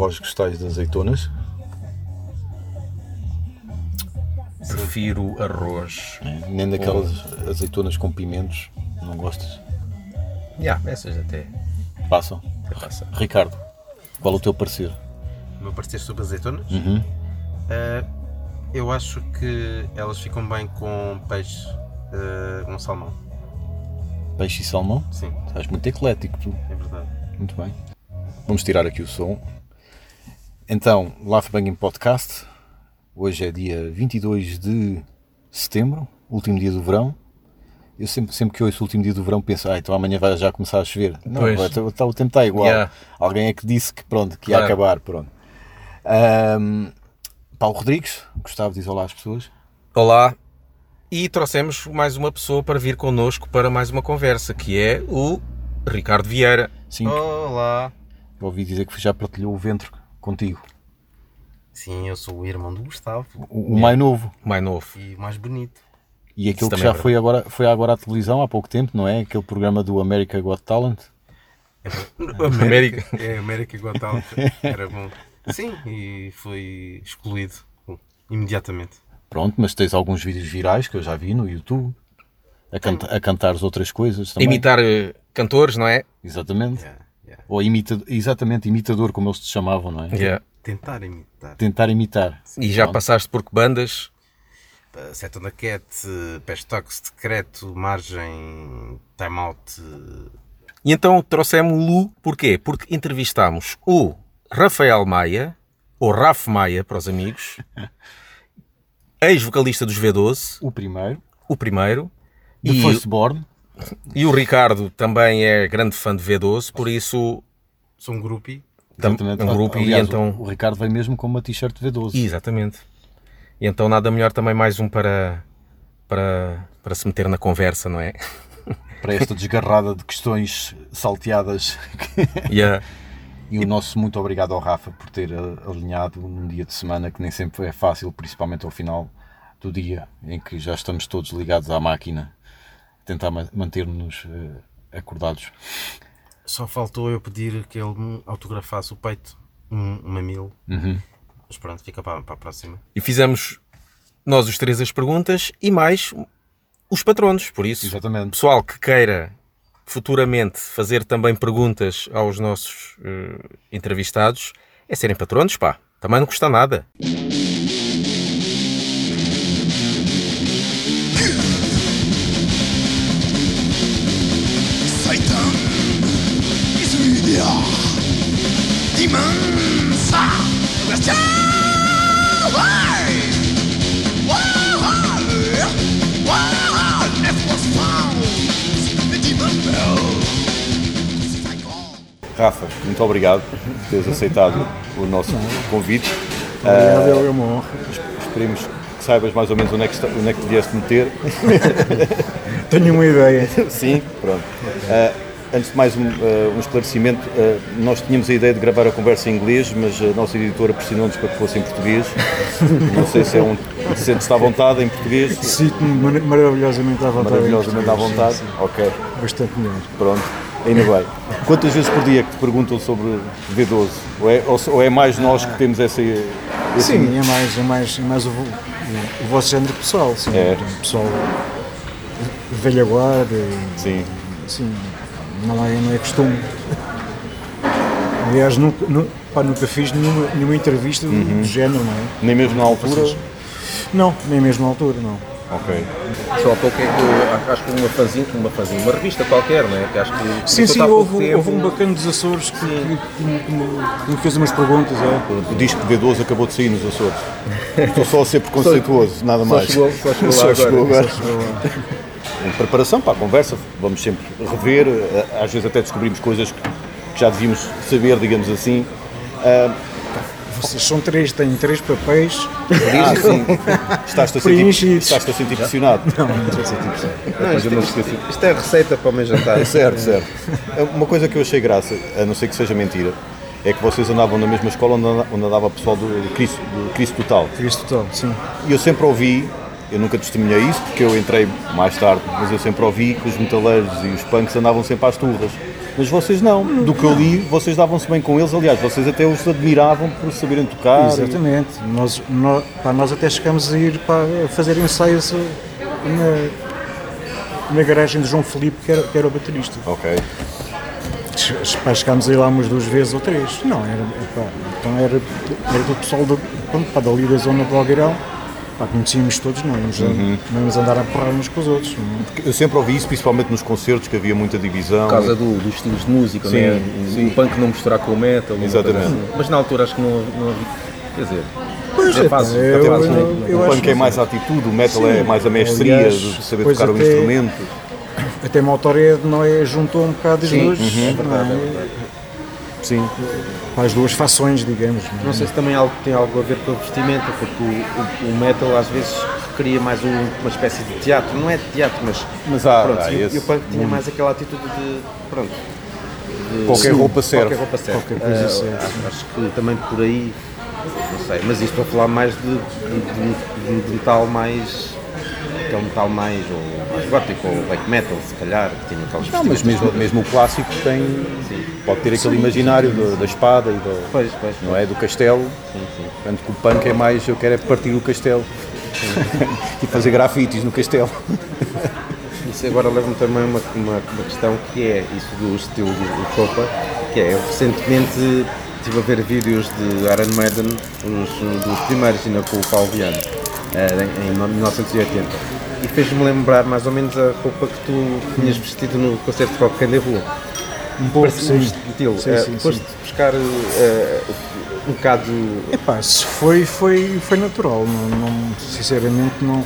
Vós gostais de azeitonas? Prefiro arroz. É, Nem daquelas azeitonas com pimentos, não gostas? Já, essas até. Passam. até passa. Ricardo, qual o teu parecer? O meu parecer sobre azeitonas? Uhum. Eh, eu acho que elas ficam bem com peixe, eh, com salmão. Peixe e salmão? Sim, Estás muito eclético, tu. é verdade. Muito bem. Vamos tirar aqui o som. Então, Love Banging Podcast. Hoje é dia 22 de setembro, último dia do verão. Eu sempre, sempre que ouço o último dia do verão penso, ah, então amanhã vai já começar a chover. Não, Pois. vai- tá- tá- o tempo está igual. Yeah. Alguém é que disse que pronto, que ia Claro. acabar, pronto. Ahm, Paulo Rodrigues, Gustavo diz olá às pessoas. Olá. E trouxemos mais uma pessoa para vir connosco para mais uma conversa, que é o Ricardo Vieira. Sim, Olá! eu ouvi dizer que já partilhou o ventre contigo. Sim, eu sou o irmão do Gustavo O, o mais novo. Mais novo. e o mais bonito. E aquele Isso que também já é foi agora, foi agora à televisão há pouco tempo, não é? Aquele programa do America Got Talent. América. É, América igual tal. Era bom. Sim, e foi excluído imediatamente. Pronto, mas tens alguns vídeos virais que eu já vi no YouTube a, canta, a cantares outras coisas também. Imitar eh, cantores, não é? Exatamente. Yeah, yeah. Ou imita, exatamente, imitador, como eles te chamavam, não é? Yeah. Tentar imitar. Tentar imitar. E já Pronto. passaste por que bandas? Uh, Seton da Cat, uh, Pest Talks, Decreto, Margem, Time Out. uh, E então trouxemos-lo porquê? Porque entrevistámos o Rafael Maia, ou Raf Maia para os amigos, ex-vocalista dos V12, O primeiro, o primeiro, The e, Firstborn. E o Ricardo também é grande fã de V12, por isso Sou um groupie. tam- Exatamente. um grupo Aliás, e então... o, Ricardo veio mesmo com uma t-shirt V12. Exatamente. E então nada melhor também mais um para, para, para se meter na conversa, não é? Para esta desgarrada de questões salteadas. E a- E o nosso muito obrigado ao Rafa por ter alinhado num dia de semana que nem sempre é fácil, principalmente ao final do dia, em que já estamos todos ligados à máquina, tentar ma- manter-nos eh, acordados. Só faltou eu pedir que ele me autografasse o peito, um, um mamilo. Uhum. Mas pronto, fica para, para a próxima. e fizemos nós os três as perguntas e mais os patronos, por isso Exatamente. pessoal que queira futuramente fazer também perguntas aos nossos eh, entrevistados é serem patronos, pá. Também não custa nada. Rafa, muito obrigado por teres aceitado o nosso convite. Obrigado, é uma honra. Esperemos que saibas mais ou menos onde é que, está, onde é que te vieste meter. Tenho uma ideia. Sim, pronto. Ah, antes de mais um, ah, um esclarecimento, ah, nós tínhamos a ideia de gravar a conversa em inglês, mas a nossa editora pressionou-nos para que fosse em português. Não sei se é um. Sentes-te à vontade em português? Sinto-me mar- maravilhosamente à vontade. Maravilhosamente à vontade. Ok, Bastante melhor. pronto. Ainda bem. Quantas vezes por dia que te perguntam sobre V12? Ou é, ou, ou é mais nós que temos essa. esse- Sim, é mais, é mais, é mais o, o, o vosso género pessoal. Sim, É. Pessoal guarda. e, Sim. Sim, não é, não é costume. Aliás, nunca, nu- pá, nunca fiz nenhuma, nenhuma entrevista Uhum. do género, não é? Nem mesmo na altura? Não, nem mesmo na altura, não. Ok. Só há pouco é que acho que uma fanzine, uma fanzine, uma revista qualquer, não é? Que acho que Sim, sim, houve, tempo. houve um bacana dos Açores que, que, que- que me- que me fez umas perguntas. É. O disco de V12 acabou de sair nos Açores. Estou só a ser preconceituoso, nada Só mais. chegou, só chegou lá Só agora. chegou agora. Em preparação para a conversa, vamos sempre rever, eh, às vezes até descobrimos coisas que que já devíamos saber, digamos assim. Vocês são três, têm três papéis. Ah, sim. Estás-te a sentir, estás-te a sentir pressionado. Não, não estou a sentir pressão. Não, isto, isto, isto é receita para o meu jantar. Certo, certo. Uma coisa que eu achei graça, a não ser que seja mentira, é que vocês andavam na mesma escola onde andava o pessoal do Cristo, do Cristo Total. Cristo total, sim. E eu sempre ouvi, eu nunca testemunhei isso, porque eu entrei mais tarde, mas eu sempre ouvi que os metaleiros e os punks andavam sempre às turras. Mas vocês não. Do que eu li, vocês davam-se bem com eles. Aliás, vocês até os admiravam por saberem tocar. Exatamente. Nós, nós, pá, nós até chegamos a ir para fazer ensaios eh, na, na garagem de João Felipe, que era, que era o baterista. Ok. Pá, chegámos a ir lá umas duas vezes ou três. Não, era, pá, então era, era do pessoal do, pronto, pá, dali da zona do Algueirão. Pá, conhecíamos todos, não íamos, a- Uhum. não íamos andar a porrar uns com os outros. não é? Eu sempre ouvi isso, principalmente nos concertos, que havia muita divisão. Por causa do- dos estilos de música, Sim, né? sim. o punk não misturar com o metal. uma Exatamente. assim. Mas na altura acho que não, não havia. Quer dizer, Pois é é, pá, até eu- fácil. eu- eu o acho punk é mais a atitude, o metal Sim. é mais a mestria Aliás, de saber tocar o até- instrumento. Até Motorhead não é, juntou um bocado as Sim, duas, uhum, é verdade, não é é? verdade. Sim. Para as duas fações, digamos. não? Não sei se também algo, tem algo a ver com a vestimenta, porque o, o- o metal às vezes requeria mais um- uma espécie de teatro. Não é de teatro, mas, Mas há, pronto, há e, o- esse. e o punk tinha mais aquela atitude de. Pronto. de- Qualquer roupa serve. Qualquer roupa serve. Qualquer coisa Ah, serve, acho, acho que também por aí. Não sei, mas isto estou a falar mais de, de, de- de metal mais. Aquele metal mais. ou mais gótico, ou black metal, se calhar, que tinha aquelas Não, mas mesmo, mesmo o clássico tem, pode ter aquele imaginário da, da espada e da, Pois, pois, não é? do castelo. Sim, sim. Enquanto que o punk é mais, eu quero é partir o castelo. e fazer grafites no castelo. Isso agora leva-me também a uma, uma, uma questão que é isso do estilo de, de roupa, que é, eu recentemente estive a ver vídeos de Iron Maiden, os, dos primeiros, ainda com o Paulo Viana, eh, em, em 1980. E fez-me lembrar mais ou menos a roupa que tu tinhas vestido no concerto de Rock Roll. Um pouco, sim. estilo. Sim, Eh, sim, buscar eh, um bocado. Epá, se foi, foi, foi natural. Não, não- sinceramente, não.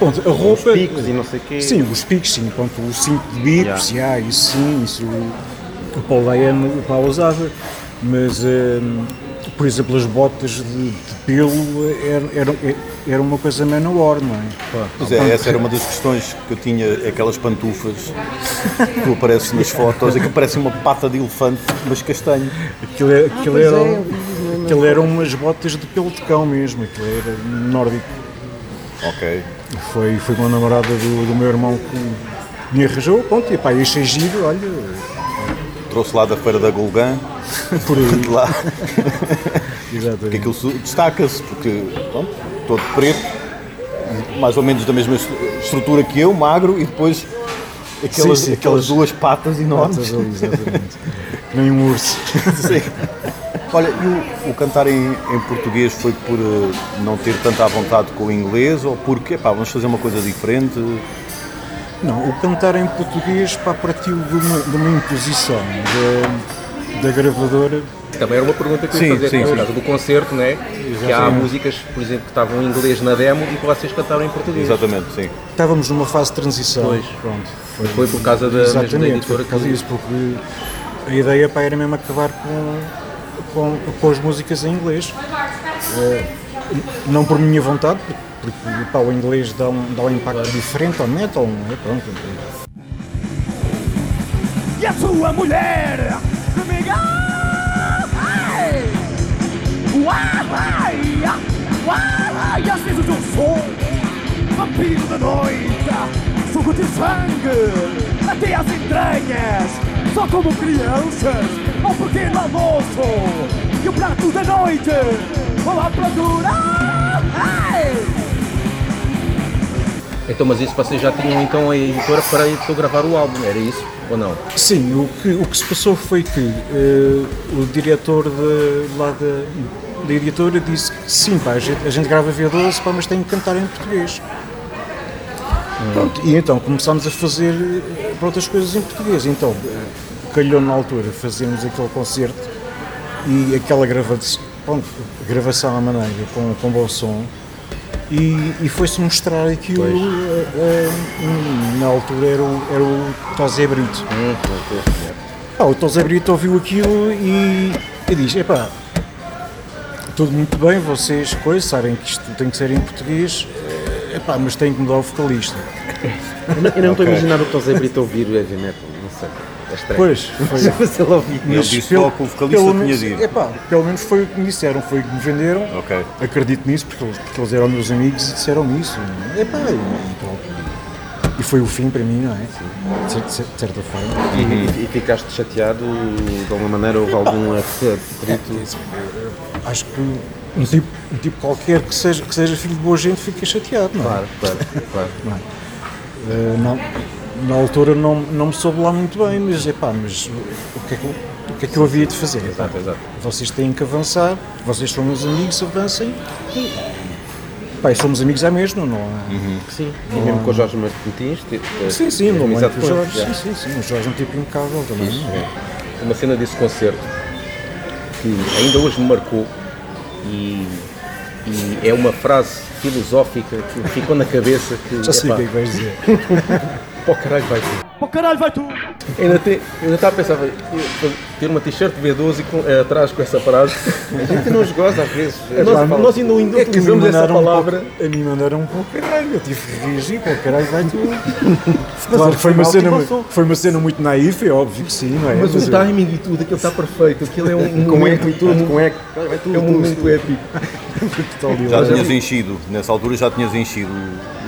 Ponto, a roupa. Os picos e não sei o quê. Sim, os picos, sim. Ponto, o cinto de bicos, yeah. isso sim, isso o, Paulo Dayano o Paulo usava. Mas, hum, por exemplo, as botas de, de pelo eram, eram, eram uma coisa menor, não é? Pois é, essa era uma das questões que eu tinha, aquelas pantufas que aparecem nas fotos, é que parece uma pata de elefante, mas castanho. Aquilo, é- aquilo, eram, aquilo eram umas botas de pelo de cão mesmo, aquilo era nórdico. Ok. Foi, foi uma namorada do, do meu irmão que me arranjou, pronto, e pá, achei giro, olha, Trouxe lá da feira da Golgã, por aí. de lá, porque Exatamente. aquilo su- destaca-se, porque pronto, todo preto, mais ou menos da mesma est- estrutura que eu, magro, e depois aquelas, Sim, sim, aquelas duas patas enormes. Botas ali, exatamente. Nem um urso. Sim. Olha, e o, o cantar em, em português foi por eh, não ter tanta vontade com o inglês ou porque, pá, vamos fazer uma coisa diferente? Não, o cantar em português pá, partiu de uma, de uma imposição da, da gravadora. Também era uma pergunta que eu ia fazer sim, por sim. causa do concerto, né? que há músicas, por exemplo, que estavam em inglês na demo e que vocês cantaram em português. Exatamente, sim. Estávamos numa fase de transição. Pois. Pronto, foi, Foi por causa da, mesmo da Exatamente, editora foi por causa que- disso, porque a ideia pá, era mesmo acabar com, com, com as músicas em inglês. Eh, não por minha vontade, porque, porque pá, o inglês dá um, dá um impacto diferente ao metal, não é? Pronto. E a sua mulher comigo. Ai! Uai, uai, às vezes eu sou Vampiro da noite. Suco de sangue. Até às entranhas. Só como crianças. Ao pequeno almoço? E o prato da noite. Vou à procura Ai! Então, mas isso vocês já tinham então a editora para gravar o álbum, era isso? Ou não? Sim, o que, o que se passou foi que eh, o diretor de, lá da, da editora disse que sim, pá, a, gente, a gente grava V12, pá, mas tem que cantar em português. Pronto, e então começámos a fazer eh, pronto, as coisas em português. Então eh, calhou na altura fazermos aquele concerto e aquela grava pronto, gravação à maneira com, com bom som. E, e foi-se mostrar aquilo, eh, eh, na altura era o, era o Tosé Brito. Pá, o Tosé Brito ouviu aquilo e, e diz, epá, tudo muito bem, vocês coisas, sabem que isto tem que ser em português, eh, epá, mas tem que mudar o vocalista. Eu não- eu não estou a imaginar o José Brito ouvir o heavy metal, não sei. É estranho. Pois, foi. Mas ele disse só que o vocalista pelo tinha menos, dito. epá, pelo menos foi o que me disseram, foi o que me venderam. Ok. Acredito nisso, porque eles, porque eles eram meus amigos e disseram-me isso. Epá, e pronto. e foi o fim para mim, não é? De, cer- de cer- de certa forma. E, e ficaste chateado de alguma maneira? Houve algum atrito? Acho que um tipo, um tipo qualquer que seja, que seja filho de boa gente fica chateado, não é? Claro, claro, claro. Eh, não, na altura não, não me soube lá muito bem, mas epá, mas o que é que, eu- o que, é que eu havia de fazer? Epá, Exato, exato. Vocês têm que avançar, vocês são meus amigos, avancem. E, pá, e somos amigos à mesma, não há. Sim, e mesmo com o Jorge Martins? te- te- Sim, sim, não é amizade com o Jorge. Sim, sim, sim. O Jorge é um tipo impecável também. Uma cena desse concerto que ainda hoje me marcou e, e é uma frase filosófica que me ficou na cabeça que Já sei o que é que vais dizer. pô, caralho vai tu. Pô, caralho, vai tu! Ainda, te, ainda estava a pensar, ter uma t-shirt B12 e com, eh, atrás com essa frase. A gente não os goza às vezes. nós, nós ainda, ainda É que utilizamos essa mandaram um palavra. pouco, a mim mandaram um pouco caralho, eu tive que reagir, pô, caralho, vai tu. claro, foi uma, cena, foi uma cena muito naif, é óbvio que sim, não é? Mas o eu- timing e tudo, aquilo está perfeito. Aquilo é um, um Com eco e tudo, com eco. Vai tudo, É um momento épico. Já tinhas enchido, nessa altura já tinhas enchido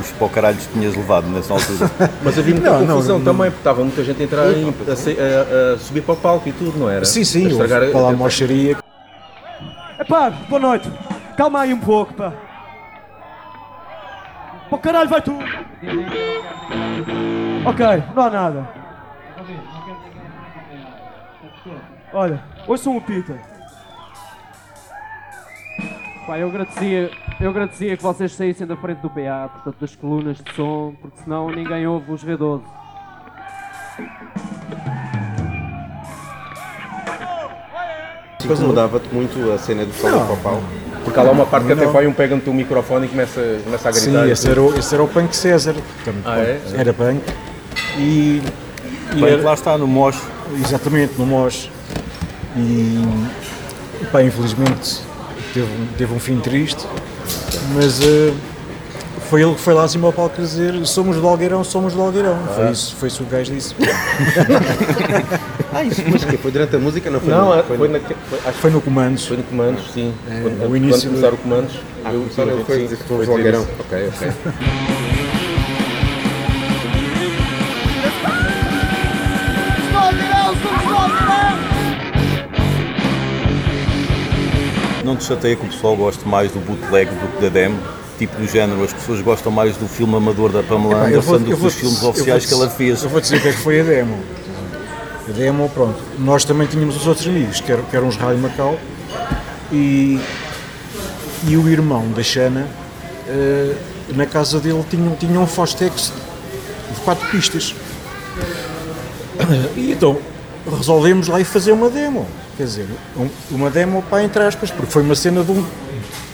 os pocaralhos que tinhas levado nessa altura. Mas havia muita Não, não, confusão não. Também, porque estava muita gente a entrar e a, se- a- a subir para o palco e tudo, não era? Sim, sim, A estragar para lá a mocharia. Epá, boa noite. Calma aí um pouco, pá. Pô, caralho, vai tu! Ok, não há nada. Olha, ouçam o Peter. Pá, eu agradecia, eu agradecia que vocês saíssem da frente do PA, portanto das colunas de som, porque senão ninguém ouve os V12. Incomodava-te muito a cena do Sol do Popal? Porque há lá uma parte que até vai um pega no teu microfone e começa, começa a gritar. Sim, e esse era, o, esse era o Punk César. Portanto, Ah, é? Era Punk. E, e Bem, era- lá está, no Mosh. Exatamente, no MOS. E pá, infelizmente teve, um- teve um fim triste, mas eh, foi ele que foi lá acima ao palco dizer somos do Algueirão, somos do Algueirão. Foi isso, foi isso que o gajo disse. Ah, isso, mas que foi durante a música? Não foi Não, no- é, foi foi, no- na, foi, acho que Foi no Comandos. foi no Comandos, sim. É, quando, o quando início do- começaram o Comandos. Ah, eu- começaram, sim, foi sim, dizer que foi foi dizer Algueirão. Ok, ok. Não te chateia que o pessoal goste mais do bootleg do que da demo? Tipo do género, as pessoas gostam mais do filme amador da Pamela eu Anderson do que dos filmes oficiais que ela fez. Eu vou dizer o que é que foi a demo. A demo, pronto. Nós também tínhamos os outros amigos, que eram, que eram os Rádio Macau, e, e o irmão da Xana, eh, na casa dele, tinha, tinha um Fostex de quatro pistas. E então resolvemos lá ir fazer uma demo. Quer dizer, um- uma demo para entre aspas, porque foi uma cena de um,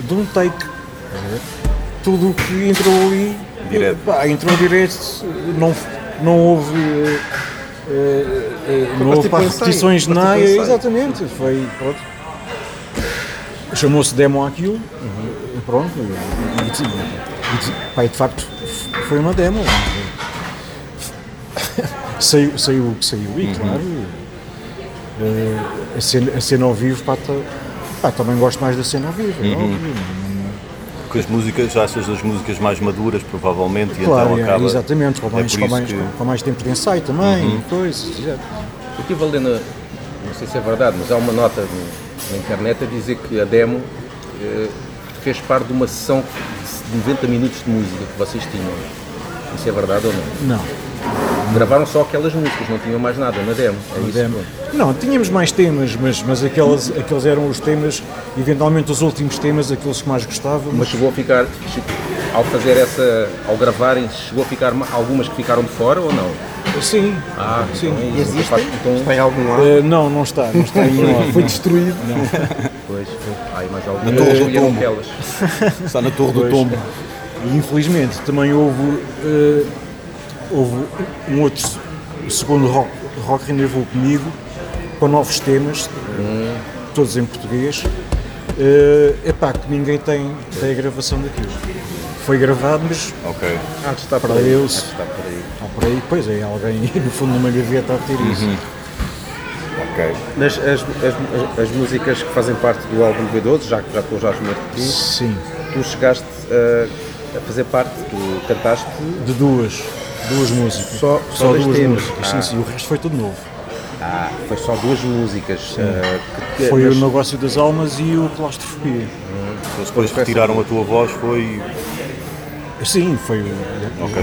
de um take. Tudo o que entrou ali Direto. pá, entrou direto, não, não houve. eh, eh, eh, não houve ensaio, repetições de nada, exatamente. Foi. Pronto. Chamou-se demo aquilo, Uhum. e pronto. E, e, e, pá, e de facto foi uma demo. saiu, saiu o que saiu Uhum. e claro. eh, a, cena, a cena ao vivo, pá, tá- pá, também gosto mais da cena ao vivo, Uhum. é óbvio. Porque as músicas, achas as músicas mais maduras, provavelmente, e Claro, então é, acaba. exatamente, com é mais, por com, mais, que- com mais tempo de ensaio também, e coisas. exato. Eu estive a ler, na, não sei se é verdade, mas há uma nota no- na internet a dizer que a demo eh, fez parte de uma sessão de 90 minutos de música que vocês tinham. Isso é verdade ou não? Não, Gravaram só aquelas músicas, não tinham mais nada na demo. É isso. demo. pronto. Não, tínhamos mais temas, mas, mas aqueles, aqueles eram os temas, eventualmente os últimos temas, aqueles que mais gostávamos. Mas chegou a ficar, ao fazer essa, ao gravarem, chegou a ficar ma- algumas que ficaram de fora ou não? sim, Ah, sim. então é isso. Existem? Então, Está em algum lado? Eh, não, não está, não está em. Foi destruído. Pois, ai, mais Na algumas Torre do Tombo. aquelas. Está na Torre do. Tombo. E infelizmente também houve, eh, houve um outro segundo rock, rock Rendezvous comigo, com novos temas, eh, todos em português. É epá, que ninguém tem, tem a gravação daquilo. Foi gravado, mas Ok. Ah, está para Deus. Está por aí. está por aí, pois é, alguém no fundo numa gaveta a ter isso. Ok. Nas, as, as, as músicas que fazem parte do álbum de V12, já que já estou já Martins, Sim, tu chegaste a, a fazer parte, tu cantaste de duas. Duas músicas. Só- só dois duas temas. músicas, Ah. sim, sim, o resto foi tudo novo. Ah, foi só duas músicas. ah, que- Foi mas- o Negócio das Almas e o Claustrofobia. Eles depois retiraram a tua voz, foi. Sim, foi o. Ok.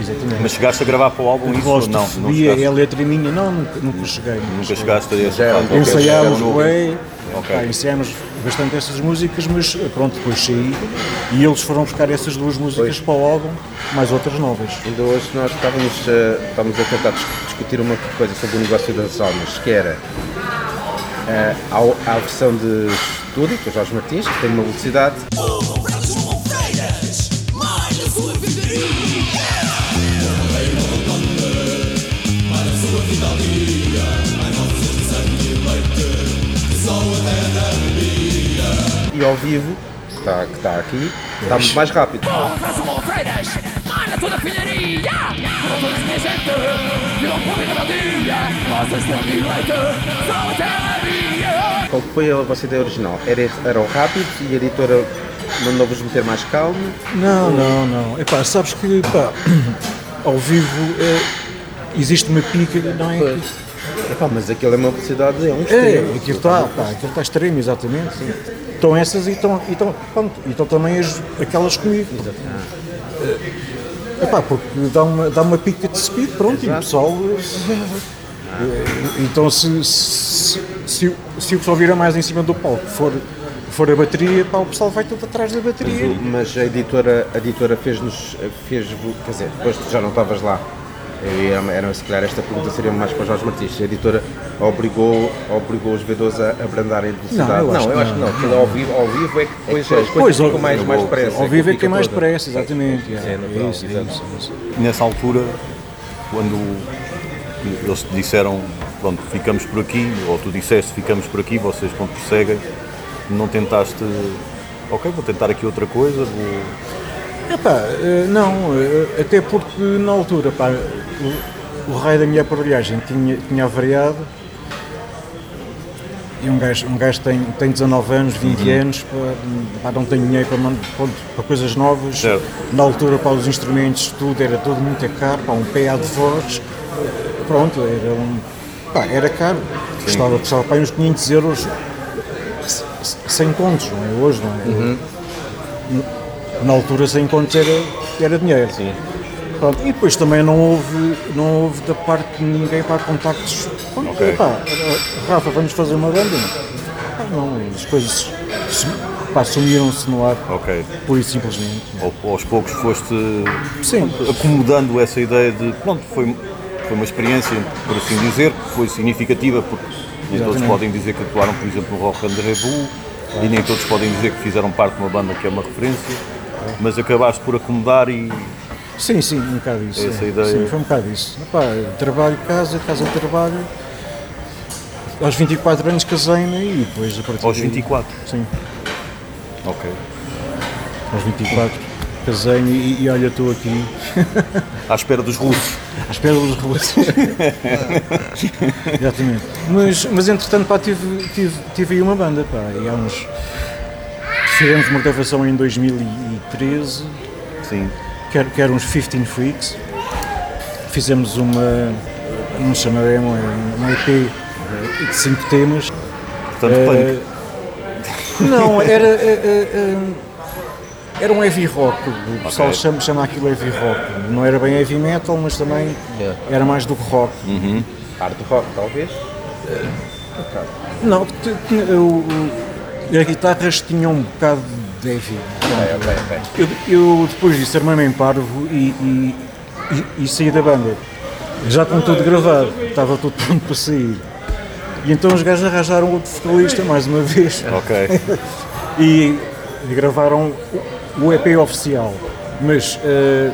Exatamente. Mas chegaste a gravar para o álbum isso ou não? Não chegaste, é a letra minha? Não, nunca, nunca cheguei. nunca chegaste a essa Já era um fase. pouco- Ensaiámos bem, Ok. pá, ensaiámos bastante essas músicas, mas pronto, depois saí e eles foram buscar essas duas músicas para o álbum, mais outras novas. Ainda hoje nós estávamos, ah, estávamos a tentar dis- discutir uma coisa sobre o negócio das almas, que era há, há a versão de estúdio, que é o Jorge Martins, que tem uma velocidade, e ao vivo, que está, que está aqui, está muito mais rápido. Qual foi a vossa ideia original? Era, era o rápido e a editora mandou-vos meter mais calmo? Não, não, não. Epá, sabes que pá, ao vivo é, existe uma pica, não é? Epá, mas aquilo é uma velocidade, é um É, extremo. aquilo está, aquilo está extremo, exatamente. Estão essas e estão, e estão, pronto, e estão também as, aquelas comigo. É pá, porque dá uma, dá uma pica de speed, pronto, e o pessoal. eh, Então se, se, se, o- se o pessoal vira mais em cima do palco for, for a bateria, pá, o pessoal vai tudo atrás da bateria. Mas a editora, a editora fez-nos, fez quer dizer, depois tu já não estavas lá, ia- era, se calhar esta pergunta seria mais para Jorge Martins, a editora obrigou, obrigou os vendedores a abrandarem a velocidade? Não, eu Não, eu acho que não. Aquilo ao vivo, ao vivo é que depois as coisas Pois, ficam mais, mais depressa. Ao vivo é que fica tem mais depressa, exatamente. É, é natural, é isso, é exato. isso, é isso. Nessa altura, quando eles te disseram, pronto, ficamos por aqui, ou tu disseste ficamos por aqui, vocês quando prosseguem, não tentaste, ok, vou tentar aqui outra coisa, vou... Epá, eh, não, eh, até porque na altura pá, o, o raio da minha aparelhagem tinha, tinha avariado e um gajo, um gajo tem, tem 19 anos, 20 Uhum. anos, pá, não tem dinheiro para, pronto, para coisas novas. Certo. Na altura para os instrumentos, tudo era tudo muito caro, pá, um PA de voz, pronto, era um. Pá, era caro. Custava, custava pá, uns 500 euros sem contos, não é? Hoje, não é? Uhum. Na altura, sem contos era, era dinheiro. Sim. Pronto, e depois também não houve, não houve da parte de ninguém para contactos. Pronto, Ok. pá, Rafa, vamos fazer uma banda? Pá, não, as coisas sumiram-se no ar, Ok. pura e simplesmente. Ao- aos poucos foste Sim, acomodando essa ideia de, pronto, foi, foi uma experiência, por assim dizer, que foi significativa, porque nem todos podem dizer que atuaram, por exemplo, no Rock and Revu, e nem todos podem dizer que fizeram parte de uma banda que é uma referência, mas acabaste por acomodar e sim, sim, um bocado isso. Essa é. ideia. Sim, foi um bocado isso. Epá, trabalho, casa, casa, trabalho. Aos 24 anos casei-me e depois a partir aos daí- 24. Sim, Ok. aos 24 casei-me e, e olha, estou aqui À espera dos russos. à espera dos russos. Exatamente. Mas, mas entretanto, pá, tive, tive, tive aí uma banda, pá, e há uns. Fizemos uma gravação em 2013, Sim. que era, que era uns 15 Freaks. Fizemos uma. Não se chama demo, é uma EP de 5 temas. Portanto, Eh, punk. Não, era. eh, eh, era um heavy rock, o pessoal Ok. chama, chama aquilo heavy rock. Não era bem heavy metal, mas também Yeah. era mais do que rock. Hard rock, talvez? Não, t- tinha- o- o- as guitarras tinham um bocado de heavy. Ok, ok, ok. Eu, eu depois disso armei-me em parvo e, e, e- e saí da banda. Já com tudo gravado, estava tudo pronto para sair. E então os gajos arranjaram outro vocalista mais uma vez Ok. e, e gravaram o, EP oficial. Mas eh,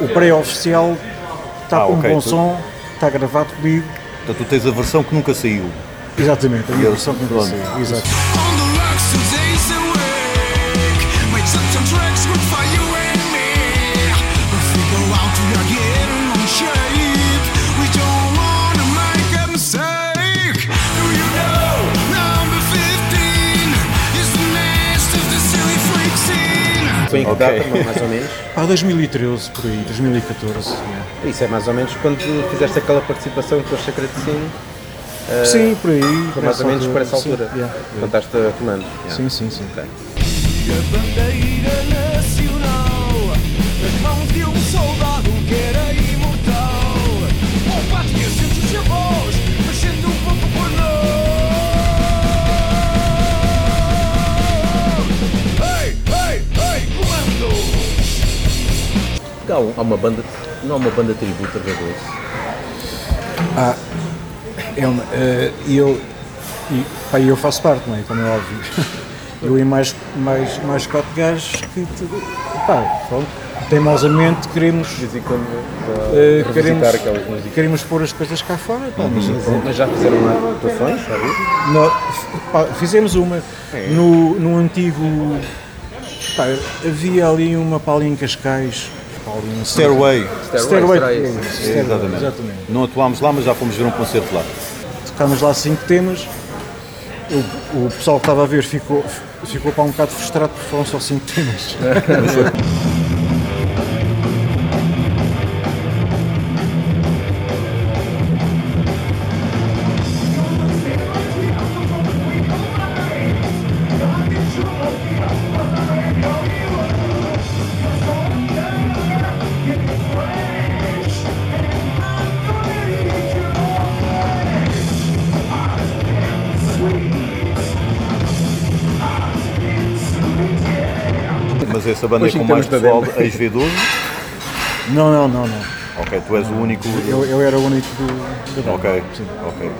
o pré-oficial está Ah, com ok, um bom tu- som, está gravado comigo. Portanto, tu tens a versão que nunca saiu. Exatamente, a minha versão que pronto. não Exato. Foi em que Ok. data, mais ou menos? Pá, 2013, por aí, 2014. yeah. Isso é mais ou menos quando fizeste aquela participação com o Secret Sim, Sim, por aí. foi mais ou menos por essa sim, altura. yeah. Quando estás a comando. Yeah. Sim, sim, sim. Ok. bandeira nacional nas mãos de um soldado que era imortal. Pátria a mexendo um pouco por nós. Ei, ei, ei, comando! Há, um- há uma banda, não há uma banda tributo a V12. É uma, eh, e eu, e, pá, eu faço parte, não é? Como é óbvio. Eu e mais, mais, mais quatro gajos que, pá, pronto, teimosamente queremos, eh, uh, queremos, queremos pôr as coisas cá fora. Pá, mas, pronto. Mas já fizeram atuações, pá, fizemos uma no, no antigo. pá, havia ali uma ali em Cascais. Um Stairway. Stairway. exatamente. Não atuámos lá, mas já fomos ver um concerto lá. Tocámos lá cinco temas. O, o pessoal que estava a ver ficou, ficou para um bocado frustrado porque foram só cinco temas. Mas essa banda é com mais pessoal banda. ex-V12. Não, não, não, não. Ok, tu és o único. Eu, eu era o único do, da banda. Ok, Sim. ok.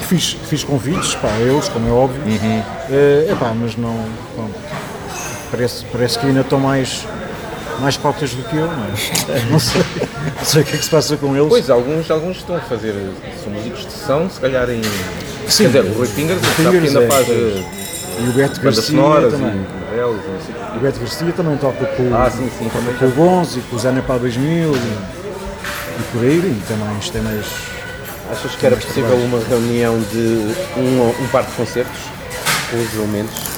Fiz, fiz convites para eles, como é óbvio. Uhum. Eh, epá, mas não. pronto. Parece, parece que ainda estão mais, mais cotas do que eu, não é? Não sei, não sei o que é que se passa com eles. Pois, alguns, alguns estão a fazer, são músicos de sessão, se calhar em. Sim. Quer dizer, o Rui Fingers, sabe que Fingers ainda é, faz pois. eh, e o Beto Garcia sonoras também. e e não sei o Beto Garcia também toca com, Ah, sim, sim, também com o Gonzo e com o Zé Nepal 2000 e, e por aí, e também isto é mais. Achas que era possível uma reunião de um, um par de concertos com os elementos?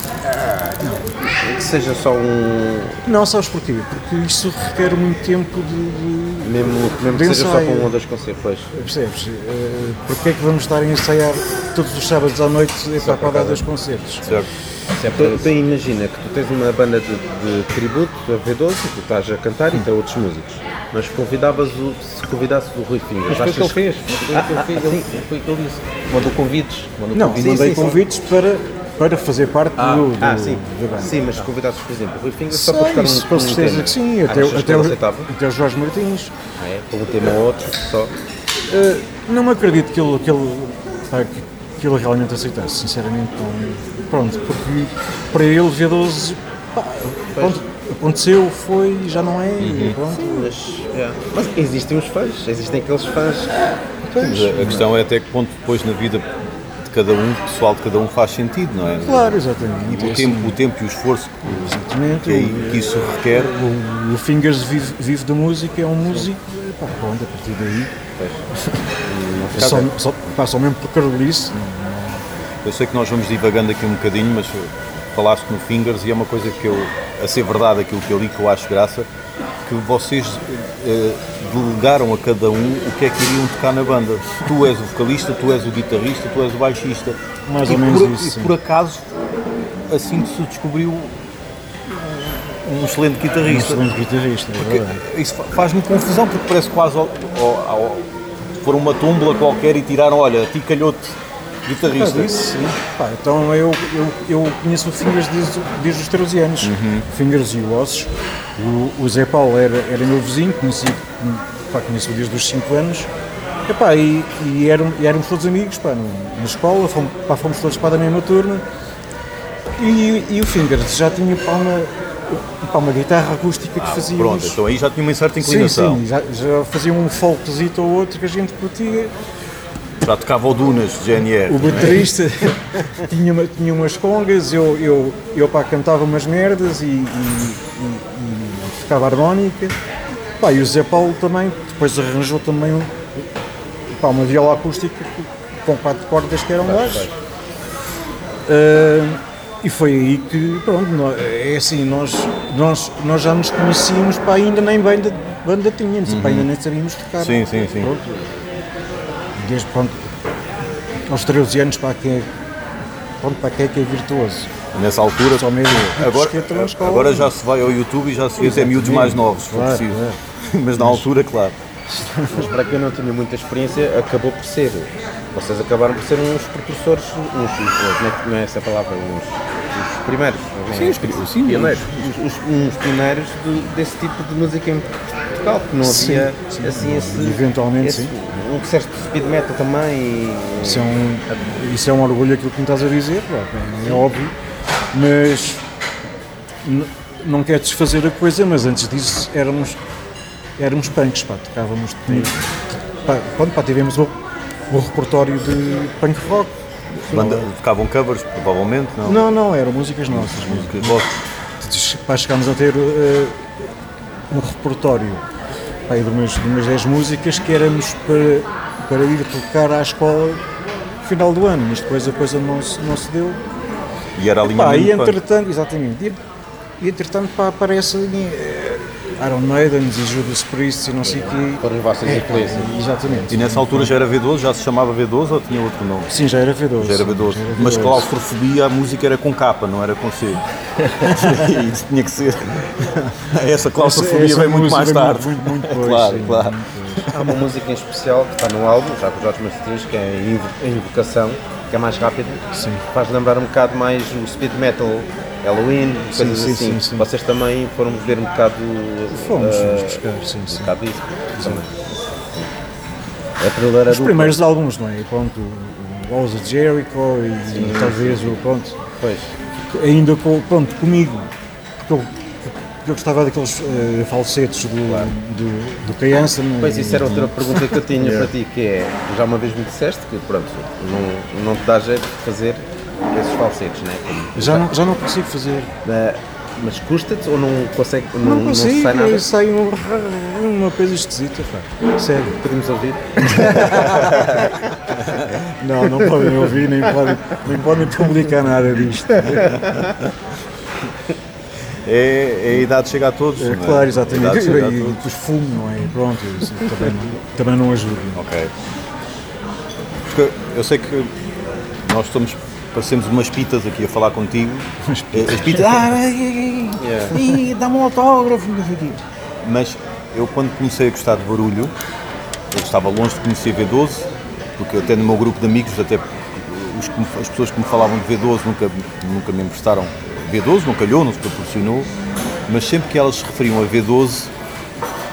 Que seja só um. Não, sabes porquê? Porque isso requer muito tempo de. de Mesmo, mesmo que De seja só para um ou dois concertos. Percebes? Eh, Porquê é que vamos estar a ensaiar todos os sábados à noite para para dar dois concertos? Certo. Então, então imagina que tu tens uma banda de, de tributo, a V12, e tu estás a cantar e tem outros músicos. Mas convidavas o, se convidasses o Rui Fingers, Mas foi o que ele fez. Foi o que ele fez. ele- Foi o que ele disse. Mandou convites. Mandou Não, convites. mandei sim, sim. convites para, para fazer parte do, do, Ah, sim. banda. Sim, mas se convidasses, por exemplo, o Rui Fingers só para tocar um, com um certeza tema. que sim, até, Achas até, o, até o Jorge Martins. Ah, é? Para um tema ou outro, só. Eh, não me acredito que ele, que ele, que, que ele realmente aceitasse, sinceramente. Não, pronto, porque para ele V12 pá, pronto, aconteceu, foi e já não é. e pronto. Mas, é. Mas existem os fãs, existem aqueles fãs. Mas a, a questão é até que ponto depois na vida de cada um, pessoal de cada um faz sentido, não é? Claro, exatamente. E o é tempo, assim, o tempo e o esforço exatamente. que, é- que isso requer. O, o Fingers vive, vive da música, é um músico, pá, pronto, a partir daí. É só, só, pá, só mesmo por carolice. Eu sei que nós vamos divagando aqui um bocadinho, mas falaste no Fingers e é uma coisa que eu, a ser verdade aquilo que eu li que eu acho graça, que vocês eh, delegaram a cada um o que é que iriam tocar na banda. Tu és o vocalista, tu és o guitarrista, tu és o baixista. Mais e ou menos por, isso, E por acaso, assim se descobriu um excelente Um guitarrista. excelente guitarrista, é isso fa- faz-me confusão porque parece quase ao, ao, ao, for uma tumba qualquer e tiraram, olha, a ti calhou-te Ah, guitarrista. disse, sim. Pá, então eu, eu, eu conheço o Fingers desde, desde os 13 anos. Uhum. Fingers e Ossos. O, o Zé Paulo era, era meu vizinho, conheci, pá, conheço desde os 5 anos. Epá, e, e, eram, e éramos todos amigos pá, na escola, fomos, pá, fomos todos para a mesma turma. E, e o Fingers já tinha pá, uma, pá, uma guitarra acústica que fazia. Pronto, então aí já tinha uma certa inclinação. Sim, sim, já, já fazia um folkzito ou outro que a gente curtia. Já tocava o Dunas de GNR. O baterista tinha, uma- tinha umas congas, eu, eu, eu pá, cantava umas merdas e, e, e- e tocava harmónica. Pá, e o Zé Paulo também, depois arranjou também um- pá, uma viola acústica com quatro cordas que eram lá. E foi aí que, pronto, é assim, nós, nós, nós já nos conhecíamos, pá, ainda nem banda, banda tínhamos, pá, ainda nem sabíamos tocar. Uhum. Sim, sim, sim. Pronto. Desde, pronto, aos 13 anos, para quem é, pronto, para quem é que é virtuoso. Nessa altura, Só mesmo agora, escola. agora já se vai ao YouTube e já se vê até miúdos mais novos, se for Claro, preciso. claro. Mas na altura, claro. Mas para quem não tinha muita experiência, acabou por ser. Vocês acabaram por ser uns precursores, uns, uns como é não é essa palavra? Uns, os primeiros. não é? Sim, os sim, pioneiros. Os, os- uns pioneiros de- desse tipo de música em Portugal, que não Sim, havia sim. assim esse. Eventualmente, esse, sim. Um processo de speed metal também. E, Isso é um, isso é um orgulho aquilo que me estás a dizer, é, óbvio, mas não quer desfazer a coisa, mas antes disso éramos, éramos punks, pá, tocávamos, pá, pronto, pá, tivemos o, o repertório de punk rock. Banda, tocavam covers, provavelmente, não? Não, não, eram músicas nossas. Música rock. Pá, chegámos a ter eh, um repertório pá, de, umas, de umas 10 músicas que éramos para, para ir tocar à escola no final do ano, mas depois a coisa não se, não se deu. E era Pá, alinhamento. e punk. entretanto, exatamente, e, e entretanto pá, aparece eh, Iron Maidens e Judas Priest e não sei o quê. Foram as vossas influências. Exatamente. E nessa altura já era V12, já se chamava V12 ou tinha outro nome? Sim, já era V12. Já era V12. já era Mas V12. claustrofobia, a música era com capa, não era com C. e isso tinha que ser. Essa claustrofobia Essa vem muito mais tarde. Muito, muito depois, claro, sim. claro. Há uma música em especial que está no álbum, já com os Jorge Martins, que é a Invocação, que é mais rápida. Sim. Faz lembrar um bocado mais o speed metal, Halloween, coisas sim, assim. sim, sim. Vocês também foram ver um bocado. Fomos, eh, fomos buscar, sim, um sim. bocado disso. Também. É thriller Os primeiros álbuns, não é? Pronto, o Walls of Jericho e talvez o, pronto, Pois. ainda com, pronto, comigo, porque eu, porque eu gostava daqueles eh, falsetes do, do, do criança. Pois isso era outra pergunta que eu tinha para ti, que é, já uma vez me disseste que pronto, não, não te dá jeito de fazer falsetes, né? Como- Já não, já não consigo fazer. Eh, mas custa-te ou não consegue, não, Não, não consigo, sai nada? sai um- uma coisa esquisita, pá. Sério. Podemos ouvir? Não, não podem ouvir, nem podem, nem podem publicar nada disto. É, é a idade chega a todos. É, não é? claro, exatamente. E, e depois fumo, não é? Pronto, isso também, não- também não ajuda. Ok. Porque eu sei que nós estamos, parecemos umas pitas aqui a falar contigo. As pitas, ah, ai, ai, ai, dá-me um autógrafo. Mas eu quando comecei a gostar de barulho, eu estava longe de conhecer V12, porque até no meu grupo de amigos, até os as pessoas que me falavam de V12 nunca, nunca me emprestaram V12, não calhou, não se proporcionou, mas sempre que elas se referiam a V12,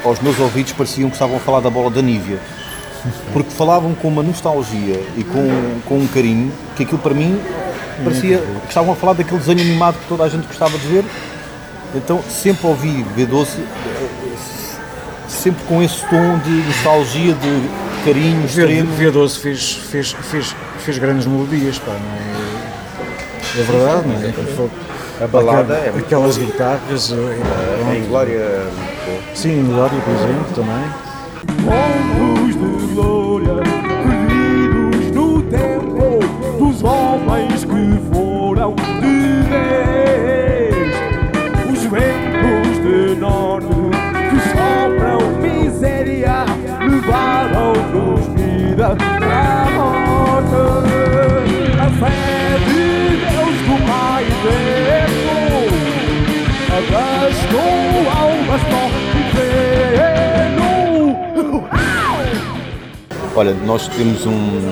aos meus ouvidos pareciam que estavam a falar da bola da Nívia porque falavam com uma nostalgia e com, com um carinho que aquilo para mim parecia que estavam a falar daquele desenho animado que toda a gente gostava de ver. Então sempre ouvi V12 eh, sempre com esse tom de nostalgia, de carinho V- extremo. V12 fez, fez, fez, fez grandes melodias, pá, não é? É verdade, não é? Foi- A balada aquela- é Aquelas guitarras. eh, pronto. Em Glória. Sim, em Glória, por exemplo, também. Olha, nós temos um,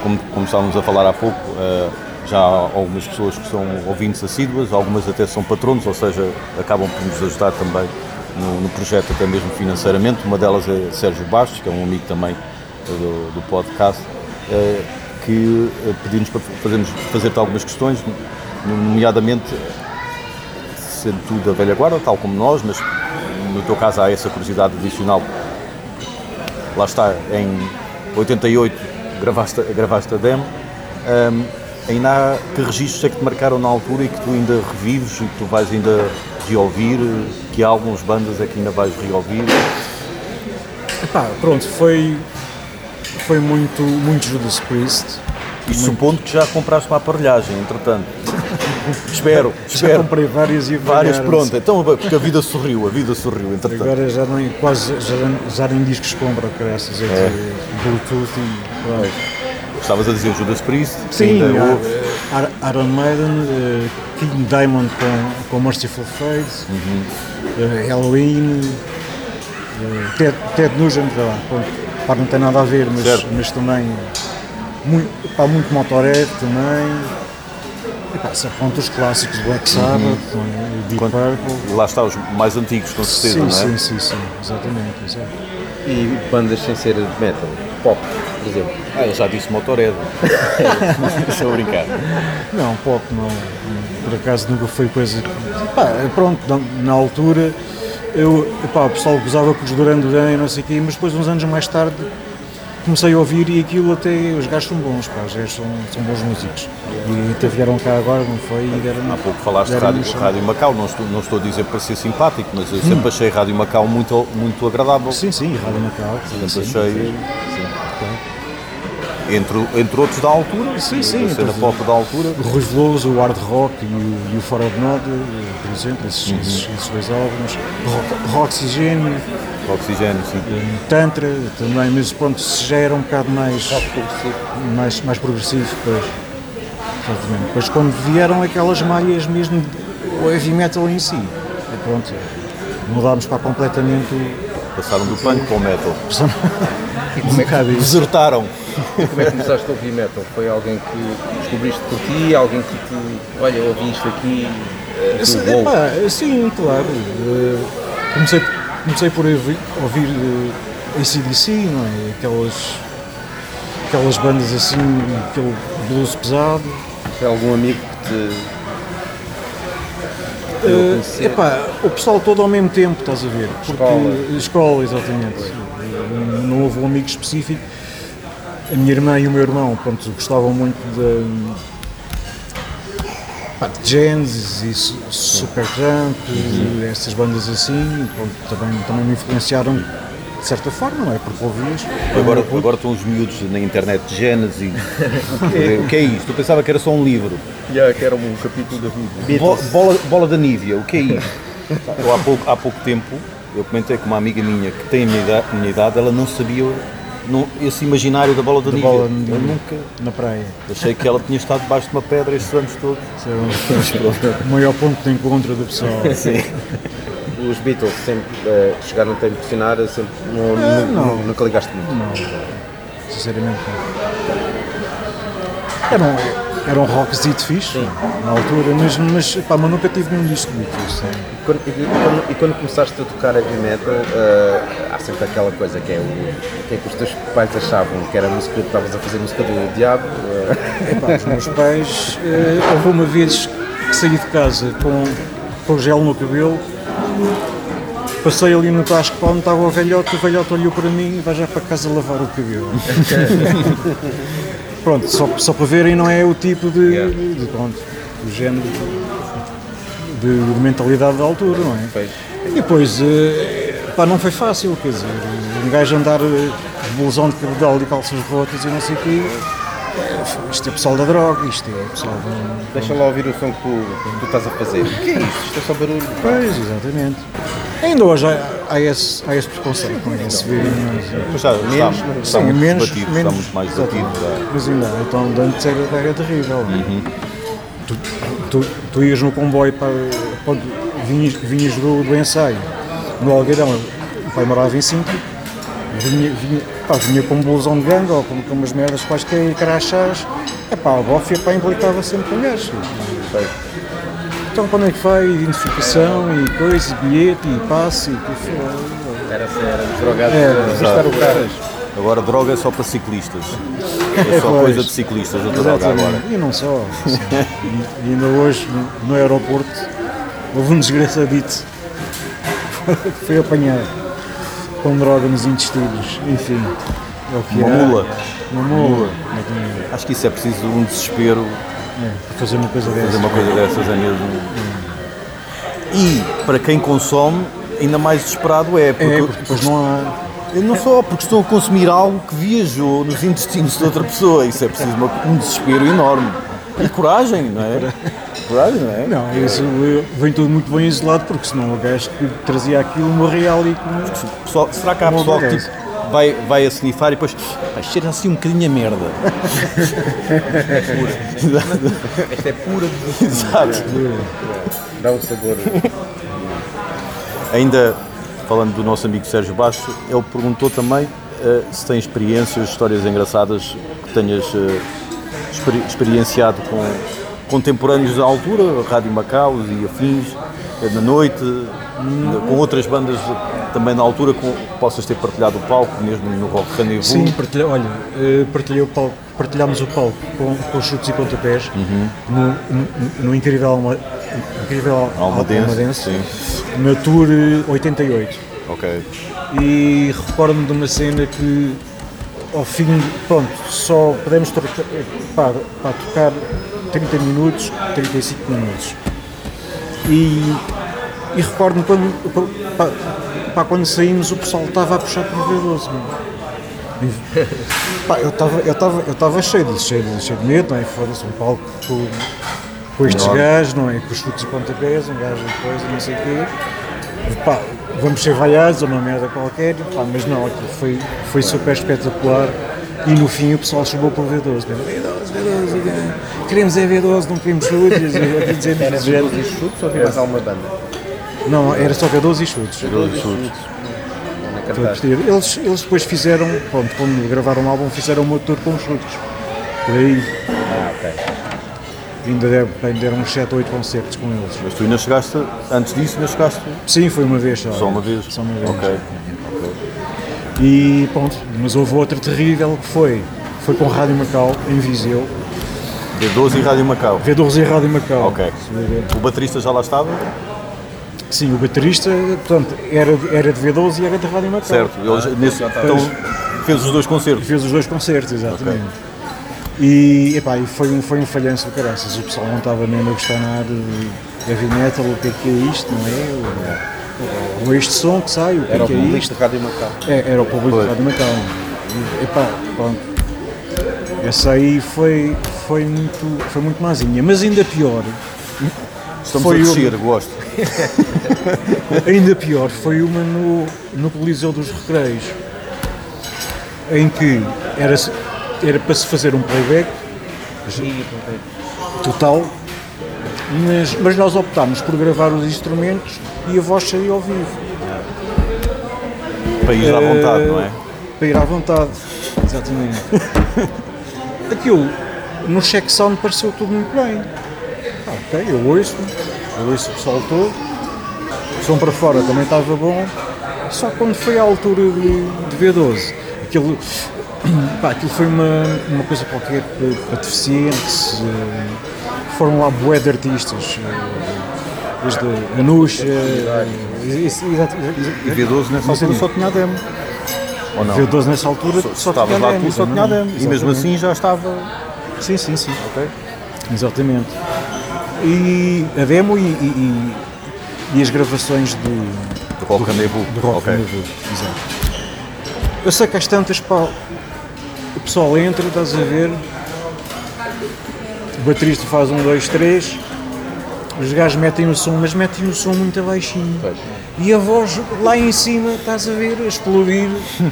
como, como estávamos a falar há pouco, eh, já há algumas pessoas que são ouvintes assíduas, algumas até são patronos, ou seja, acabam por nos ajudar também no, no projeto, até mesmo financeiramente. Uma delas é Sérgio Bastos, que é um amigo também eh, do, do podcast, eh, que pediu-nos para fazermos, fazer-te algumas questões, nomeadamente sendo tu da velha guarda, tal como nós, mas no teu caso há essa curiosidade adicional lá está, em 88 gravaste, gravaste a demo. Ahm, ainda há que registros é que te marcaram na altura e que tu ainda revives e que tu vais ainda reouvir? Que álbuns, bandas é que ainda vais reouvir? Epá, pronto, foi, foi muito, muito Judas Priest. E supondo que já compraste uma aparelhagem, entretanto. Espero, Já espero. comprei várias e Várias, avariaram-se. pronto. Então, porque a vida sorriu, a vida sorriu, entretanto. Agora já nem, quase, já, já nem discos compra, graças a É. Bluetooth e. Estavas a dizer Judas Priest, Sim, ainda. Ar- Iron Maiden, eh, King Diamond com, com Merciful Fate, Uhum. eh, Halloween, eh, Ted, Ted Nugent, lá, pá, não tem nada a ver, mas, mas também muito, pá, muito Motorhead também. E pá, se aponta os clássicos Black Sabbath, não é? Deep Uhum. Quando- Purple. Lá está, os mais antigos, com certeza, Sim, não é? sim, sim, sim, exatamente, exato. E bandas sem ser metal, pop, por exemplo. Ah, ele já disse Motorhead. Estou a brincar. Não, pop não. Por acaso nunca foi coisa que. Pá, pronto, na, altura eu, pá, o pessoal gozava com os Duran Duran e não sei o quê, mas depois uns anos mais tarde comecei a ouvir e aquilo até. Os gajos são bons, pá, os gajos são, são bons músicos. E até vieram cá agora, não foi? E deram, Há pouco falaste de Rádio, um. Rádio Macau, não estou, não estou a dizer para ser simpático, mas eu sempre achei Rádio Macau muito, muito agradável. Sim, sim, Rádio Macau. Sim, Sempre sim, achei. Entre, entre outros da altura, Sim, sim, da cena pop da altura. O Rui Veloso, o Hard Rock e o, e o For of Nod, por exemplo, esses, Uhum. esses, esses dois álbuns. Rock, Roxygene, Oxigênio, sim. Tantra também, mas pronto, se já era um bocado mais mais, mais progressivo depois. Exatamente. Depois quando vieram aquelas malhas mesmo, o heavy metal em si, e pronto, mudámos para completamente o- Passaram do punk para o metal. um bocado isso. Desertaram. Como é que começaste a ouvir metal? Foi alguém que descobriste por ti? Alguém que te. Olha, ouvi isto aqui. eh, epá, sim, claro. eh, comecei, comecei por ouvir, ouvir eh, ACDC, não é? Aquelas, aquelas bandas assim, aquele blues pesado. Foi algum amigo que te. Eh, epá, o pessoal todo ao mesmo tempo, estás a ver? Porque, Escola. Escola, exatamente. Não houve um amigo específico. A minha irmã e o meu irmão pronto, gostavam muito de, pá, de Genesis e Su- Supertramp, Uhum. e essas bandas assim, pronto, também, também me influenciaram de certa forma, não é? Porque ouvias. Agora, agora estão os miúdos na internet de Gênesis. o que é isto? Eu pensava que era só um livro. Yeah, que era um capítulo da Bíblia. Bo- bola, bola da Nívia, o que é isto? Eu há pouco, há pouco tempo, eu comentei com uma amiga minha que tem a minha idade, a minha idade ela não sabia não- esse imaginário da bola da Da Nívia. bola Eu nunca. na praia. Achei que ela tinha estado debaixo de uma pedra estes anos todos. É o maior ponto de encontro do pessoal. Sim. Os Beatles sempre eh, chegaram a te impressionar, sempre, não, nu- não. nu- nunca ligaste muito. Não, sinceramente não. Era um, era um rockzito fixe na altura, mas, mas, pá, mas nunca tive nenhum disco Beatles. sabe? E quando, e quando- e quando começaste a tocar heavy metal, eh, há sempre aquela coisa que é o, que é que os teus pais achavam, que era música, que estavas a fazer música do diabo. eh, Epá, os meus pais, eh, houve uma vez que saí de casa com, com gel no cabelo, passei ali no Tasco Pão, estava o velhote, o velhote olhou para mim e vai já para casa lavar o cabelo. Pronto, só, só para verem não é o tipo de, de, de- pronto, o género de, de mentalidade da altura, não é? Pois. E depois, eh, pá, não foi fácil, quer dizer, um gajo andar eh, de blusão de cabedal e calças rotas e não sei o quê, eh, isto é pessoal da droga, isto é pessoal da... Deixa lá ouvir o som que tu, que tu estás a fazer. O que é isto? Isto é só barulho. Pois, exatamente. Ainda hoje há, esse, há esse preconceito, não é? Se virem, mas, está, Menos, está sim, muito menos, debatido, menos, está muito mais exatamente. debatido. já. Mas ainda, então antes era, era terrível. Uhum. Tu, tu, tu ias no comboio para, quando vinhas, vinhas do, do ensaio, no Algueirão, o pai morava em Sintra, vinha, vinha, pá, vinha com um blusão de ganga ou com, com umas merdas quaisquer e carachás, epá, a bófia pá, implicava sempre com gajos. Então quando é que foi? Identificação e coisa, e bilhete e passe e tudo. Era, era drogado. Era, Visitar o cara. Agora droga é só para ciclistas. É só Pois. coisa de ciclistas droga agora. E não só. assim. e, ainda hoje, no, no aeroporto, houve um desgraçadito que foi apanhado com droga nos intestinos. Enfim, é o que Uma há. mula. Uma mula. Acho que isso é preciso um desespero É, fazer uma coisa fazer dessa. uma coisa dessas é mesmo. E para quem consome, ainda mais desesperado é, porque, É, porque depois não há. não só porque estão a consumir algo que viajou nos intestinos de outra pessoa, isso é preciso uma- um desespero enorme. E coragem, não é? Verdade, não é? Não, isso vem tudo muito bem isolado, porque senão o gajo que trazia aquilo morria ali com. Pessoal- será que há Como pessoal que tipo, vai, vai a snifar e depois "Pá, cheira assim um bocadinho a merda? Esta é pura Exato. dá um sabor. Ainda falando do nosso amigo Sérgio Baixo, ele perguntou também eh, se tem experiências, histórias engraçadas que tenhas experi- experienciado com contemporâneos da altura, Rádio Macau e afins, eh, na noite, com outras bandas também na altura, com, possas ter partilhado o palco, mesmo no Rock Rendezvous. Sim, partilha, olha, eh, partilhei o palco, partilhámos o palco com, com chutes e pontapés no, no, no incrível, Alma, incrível Almadense, na Tour eh, 88. Ok. E recordo-me de uma cena que ao fim, pronto, só podemos trocar, pá, pá, tocar 30 minutos, 35 minutos. E, e recordo-me quando, pá, pá, quando saímos o pessoal estava a puxar por V12. meu. E, pá, eu estava eu eu cheio, de, cheio, cheio de medo, não é? Foda-se um palco com, com estes Enorme. gajos, não é? Com os chutes e pontapés, um gajo e coisa, não sei o quê. Pá, vamos ser vaiados ou uma merda qualquer, pá, mas não, aquilo foi, foi super espetacular e no fim o pessoal por V12. mesmo, V12, V12, eh, queremos é V12, não queremos chutes. e quis dizer, Era dizer- todos os chutes ou havia mais alguma banda? Não, era só V12 e chutes. Dois chutes. Na Foi cartaz. posterior. Eles, eles depois fizeram, pronto, quando gravaram o álbum, fizeram uma tour com chutes. Por aí. Ah, ok. Ainda deram, ainda deram uns 7 ou 8 concertos com eles. Mas tu ainda chegaste, antes disso, ainda chegaste Sim, foi uma vez só. só uma vez? Só uma vez. Ok. E pronto, mas houve outra terrível que foi, foi com Rádio Macau, em Viseu. D12 e Rádio Macau. V12 e Rádio Macau. Ok. O baterista já lá estava? Sim, o baterista, portanto, era, era de V12 e era de Rádio Macau. Certo. Ele nesse, então, fez os dois concertos. Fez os dois concertos, exatamente. E, epá, e foi, um, foi um falhanço do caraças. O pessoal não estava mesmo a gostar nada de heavy metal, o que é que é isto, não é? O, o este som que sai, o que Era é o que é público isto? de Rádio Macau. É, era o público Pois. de Rádio Macau. E, epá, pronto. Essa aí foi, foi, muito, foi muito mazinha. Mas ainda pior, Estamos Foi a descer, gosto. ainda pior, foi uma no, no Coliseu dos Recreios, em que era, era para se fazer um playback total, mas, mas nós optámos por gravar os instrumentos e a voz saía ao vivo. Para ir à vontade, não é? Para ir à vontade, exatamente. Aquilo, no check sound pareceu tudo muito bem. Ok, eu ouço, eu ouço o pessoal todo, o som para fora também estava bom, só quando foi à altura de, de V12, aquilo, pá, aquilo foi uma, uma coisa qualquer para, deficientes, eh, foram lá bué de artistas, eh, desde a Nuxa, eh, E V12 nessa altura só tinha a demo. Ou não? V12 nessa altura Só, só estava tinha lá demo, só tinha a demo. E mesmo assim já estava. Sim, sim, sim. Ok. Exatamente. E a demo e, e- e- as gravações do, Do Rock Rendezvous. do Rock Ok. Rendezvous, Exato. Eu sei que às tantas, pá, o pessoal entra, estás a ver, o baterista faz um, dois, três, os gajos metem o som, mas metem o som muito baixinho. E a voz lá em cima, estás a ver, a explodir.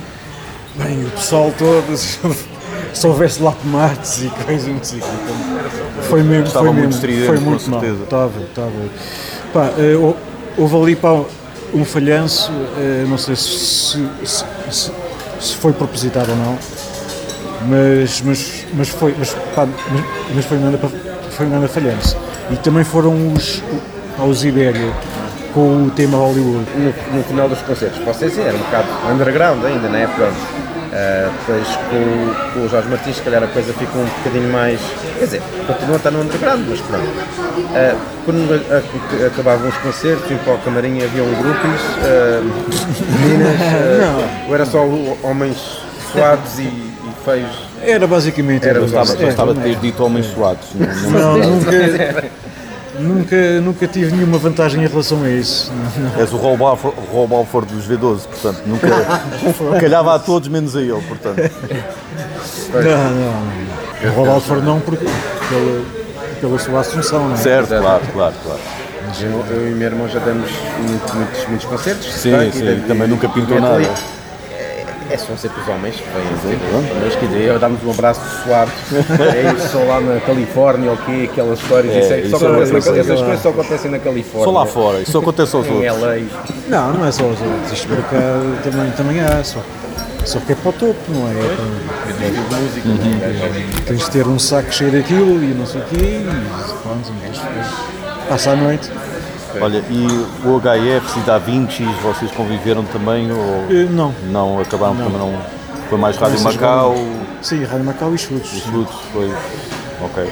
Bem, o pessoal todo, se houvesse lá tomates e coisas, não sei o quê. Foi mesmo, Estava foi muito mesmo, estridente, foi com muito mal. certeza. Estava, estava. Pá, hou- houve ali pá, um falhanço, eh, não sei se, se, se- se foi propositado ou não, mas, mas, mas foi, mas, pá, mas, mas foi, um grande, foi falhanço. E também foram os, aos Ibéria com o tema Hollywood. no, no final dos concertos. Vocês eram um bocado underground ainda, não é? Pronto. Ah, depois com, o- com o Jorge Martins, se calhar a coisa fica um bocadinho mais. Quer dizer, continua a estar no underground, mas pronto. Ah, quando a- a- acabavam os concertos, iam para o camarim havia um grupos, ah, meninas, ah, ou era só homens suados e, e feios. Era basicamente Era. Bastava, bastava não é? ter dito homens suados. Não, não- Não, nunca, nunca, nunca tive nenhuma vantagem em relação a isso. És o Rob Alford, Rob Alford dos V12, portanto, nunca. calhava a todos menos a ele, portanto. Não, não. O Rob Alford não, porque ele, pela sua assunção, não é? Certo, claro, claro, claro. Eu, eu e o meu irmão já demos muito- muitos, muitos concertos. Sim, tá? sim, E- também nunca pintou e- nada. É, é, são sempre os homens que vêm dizer, mas quer dizer, eu damos um abraço suave, é isso só lá na Califórnia, ou quê, aquelas histórias, É, isso é que só isso é- acontece na isso é- essas coisas só acontecem na Califórnia. Só lá fora, isso só acontece aos outros. LA. Não, não é só os outros. Isto para cá também, também há, só, só que é para o topo, não é? É para- música, Uhum. Tens de ter um saco cheio daquilo e não sei o quê, e pronto, um gajo passa a noite. Olha, e o HF e Da Vinci, vocês conviveram também ou Eh, Não, não acabaram Não. também não? Foi mais Rádio Essas Macau, sim, Rádio Macau e Chutes. os sim. frutos, foi. Ok.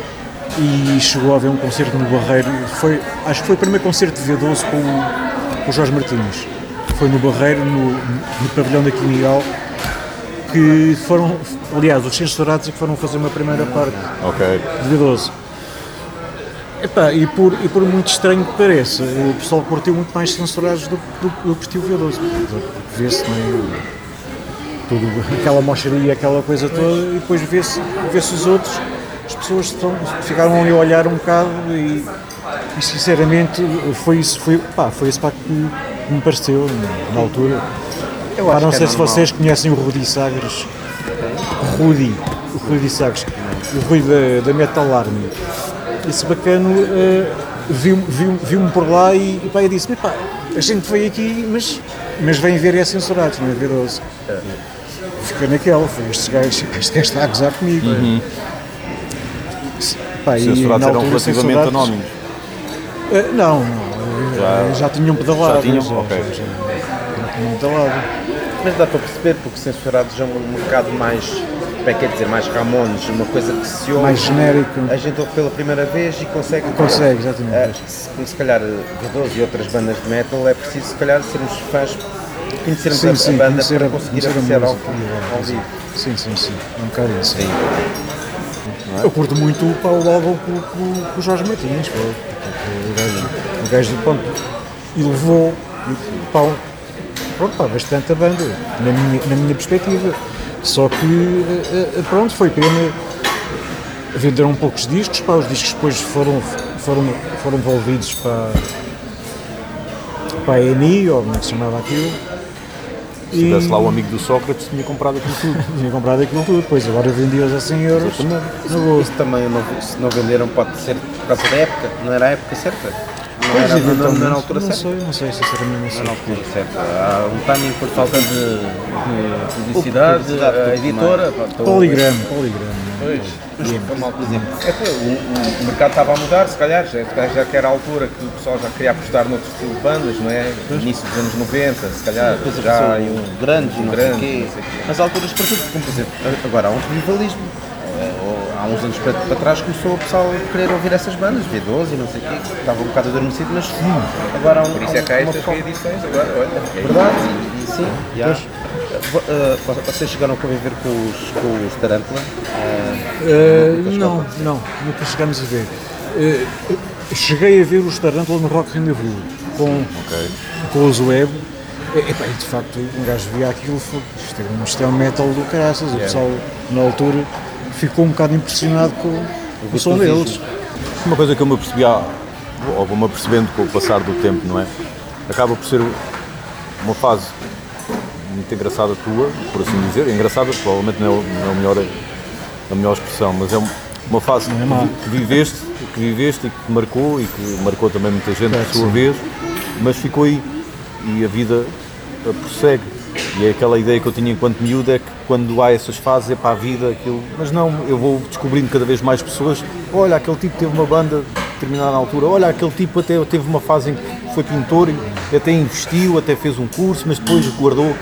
E chegou a haver um concerto no Barreiro, foi, acho que foi o primeiro concerto de V12 com, o- com o Jorge Martins. Foi no Barreiro, no, no pavilhão da Quimigal, que foram, aliás, os censurados é que foram fazer uma primeira parte Ok. de V12. Epá, e, por, e por muito estranho que pareça, o pessoal curtiu muito mais censurados do, que curtiu o V12. Porque vê-se, não é? Tudo, aquela mocharia, aquela coisa toda, e depois vê-se vê os outros, as pessoas estão, ficaram ali a olhar um bocado e, e sinceramente foi isso, foi, pá, foi isso pá, que me pareceu na altura. Eu Pá, não é sei se normal. vocês conhecem o Rudi Sagres. Rudy, o Rudy Sagres, o Rui da, da Metal Army. Esse bacano eh, viu-me viu, viu por lá e, e pá, eu disse: pá, a gente veio aqui, mas, mas vem ver é censurados, não é ver 12. Fica naquela, foi este gajo, este gajo está a gozar comigo. Pá, e Os censurados eram relativamente censurados- anónimos. Eh, não, não, já, já tinham pedalado. Já tinham? já, Ok. já, já, já tinham pedalado. Mas dá para perceber, porque censurados é um bocado mais, como é que é dizer, mais Ramones, uma coisa que se ouve. Mais genérico. A gente ouve pela primeira vez e consegue. Consegue, exatamente. Eh, se, como se calhar V12 e outras bandas de metal, é preciso se calhar sermos fãs, conhecermos Sim, a, a sim, banda conhecer para a- conseguir a apreciar ao, ao vivo. Sim, sim, sim. É um bocado isso. Eu curto muito o Paulo álbum com, o Jorge Martins. pô. O gajo, o gajo pronto, elevou pá, pronto, pá, bastante a banda, na minha, na minha perspectiva. Só que, eh, eh, pronto, foi pena. Venderam poucos discos, pá, os discos depois foram, foram, foram devolvidos para, para a ENI, ou como é que se chamava aquilo. Se tivesse lá o amigo do Sócrates, tinha comprado aquilo tudo. Tinha comprado aquilo tudo, depois agora vendi-os a 100 euros. Na boa. Isso também, não, se não venderam, pode ser por causa da época, não era a época certa. Não Pois, era, não, não, altura não certa. sei, não sei, sinceramente não Não sei. era a altura certa. Há um timing por falta de, de publicidade, Publicidade, a editora. estou- Poligrama, poligrama. Pois. Foi mal, por exemplo. É que o, o- mercado estava a mudar, se calhar, já, já que era a altura que o pessoal já queria apostar noutro estilo de bandas, não é? Início dos anos 90, se calhar, Depois já um um grande não grande, sei o quê. não sei o quê. Mas há alturas para tudo, como por exemplo, agora há um revivalismo. Eh, Há uns anos para, para trás começou o pessoal a querer ouvir essas bandas, V12 e não sei o quê, que estava um bocado adormecido, mas agora há um. Por isso é que há uma estas reedições agora, olha. é Verdade, e, sim, já. Eh, vo- eh, vocês chegaram a conviver com os, com os Tarantula? Eh, Uh, não, não, nunca chegámos a ver. Uh, cheguei a ver os Tarantula no Rock Rendezvous com, com os Web. E, epá, e de facto, um gajo via aquilo, isto é um- isto é um metal do caraças. O pessoal, na altura, ficou um bocado impressionado com, com o som deles. Uma coisa que eu me apercebi, há- ou vou-me apercebendo com o passar do tempo, não é? Acaba por ser uma fase muito engraçada tua, por assim dizer. Engraçada, provavelmente não é, o- não é a, melhor, a melhor expressão, mas é um- uma fase é que, viveste, que viveste e que te marcou e que marcou também muita gente por sua sim. vez, mas ficou aí e a vida eh, prossegue. E é aquela ideia que eu tinha enquanto miúdo é que quando há essas fases é para a vida aquilo. Mas não, eu vou descobrindo cada vez mais pessoas. Olha, aquele tipo teve uma banda determinada altura. Olha, aquele tipo até teve uma fase em que foi pintor até investiu, até fez um curso, mas depois guardou.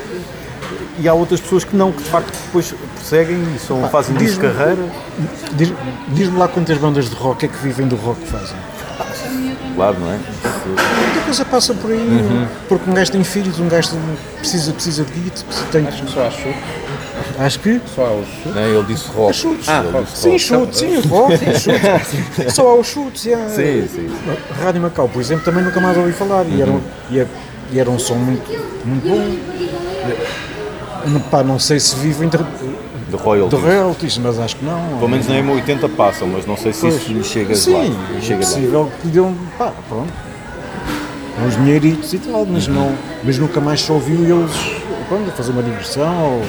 E há outras pessoas que não, que de facto depois perseguem e são, fazem disso diz-me- carreira. Diz- Diz-me lá quantas bandas de rock é que vivem do rock fazem. Claro, não é? Muita coisa passa por aí, Uhum. porque um gajo tem filhos, um gajo precisa, precisa de guito, tem, Acho que só há chute, acho que só há os chute. Não? Ele disse rock. chutes. Ele Ah, disse Sim, rock. chutes, sim, rock, sim, chutes. Só há os chutes. e há- Sim, sim. Rádio Macau, por exemplo, também nunca mais ouvi falar e, era, um- e, é- e era um som muito, muito bom. Pá, não sei se vivem de, de royalties. de royalties, mas acho que não. Pelo menos na M80 passam, mas não sei se Pois. isso lhe chega Sim, lá. é Chega lá. possível que lhe deu um. pá, pronto. Uns dinheiritos e tal, mas, Uhum. não, mas nunca mais se ouviu eles pronto, a fazer uma digressão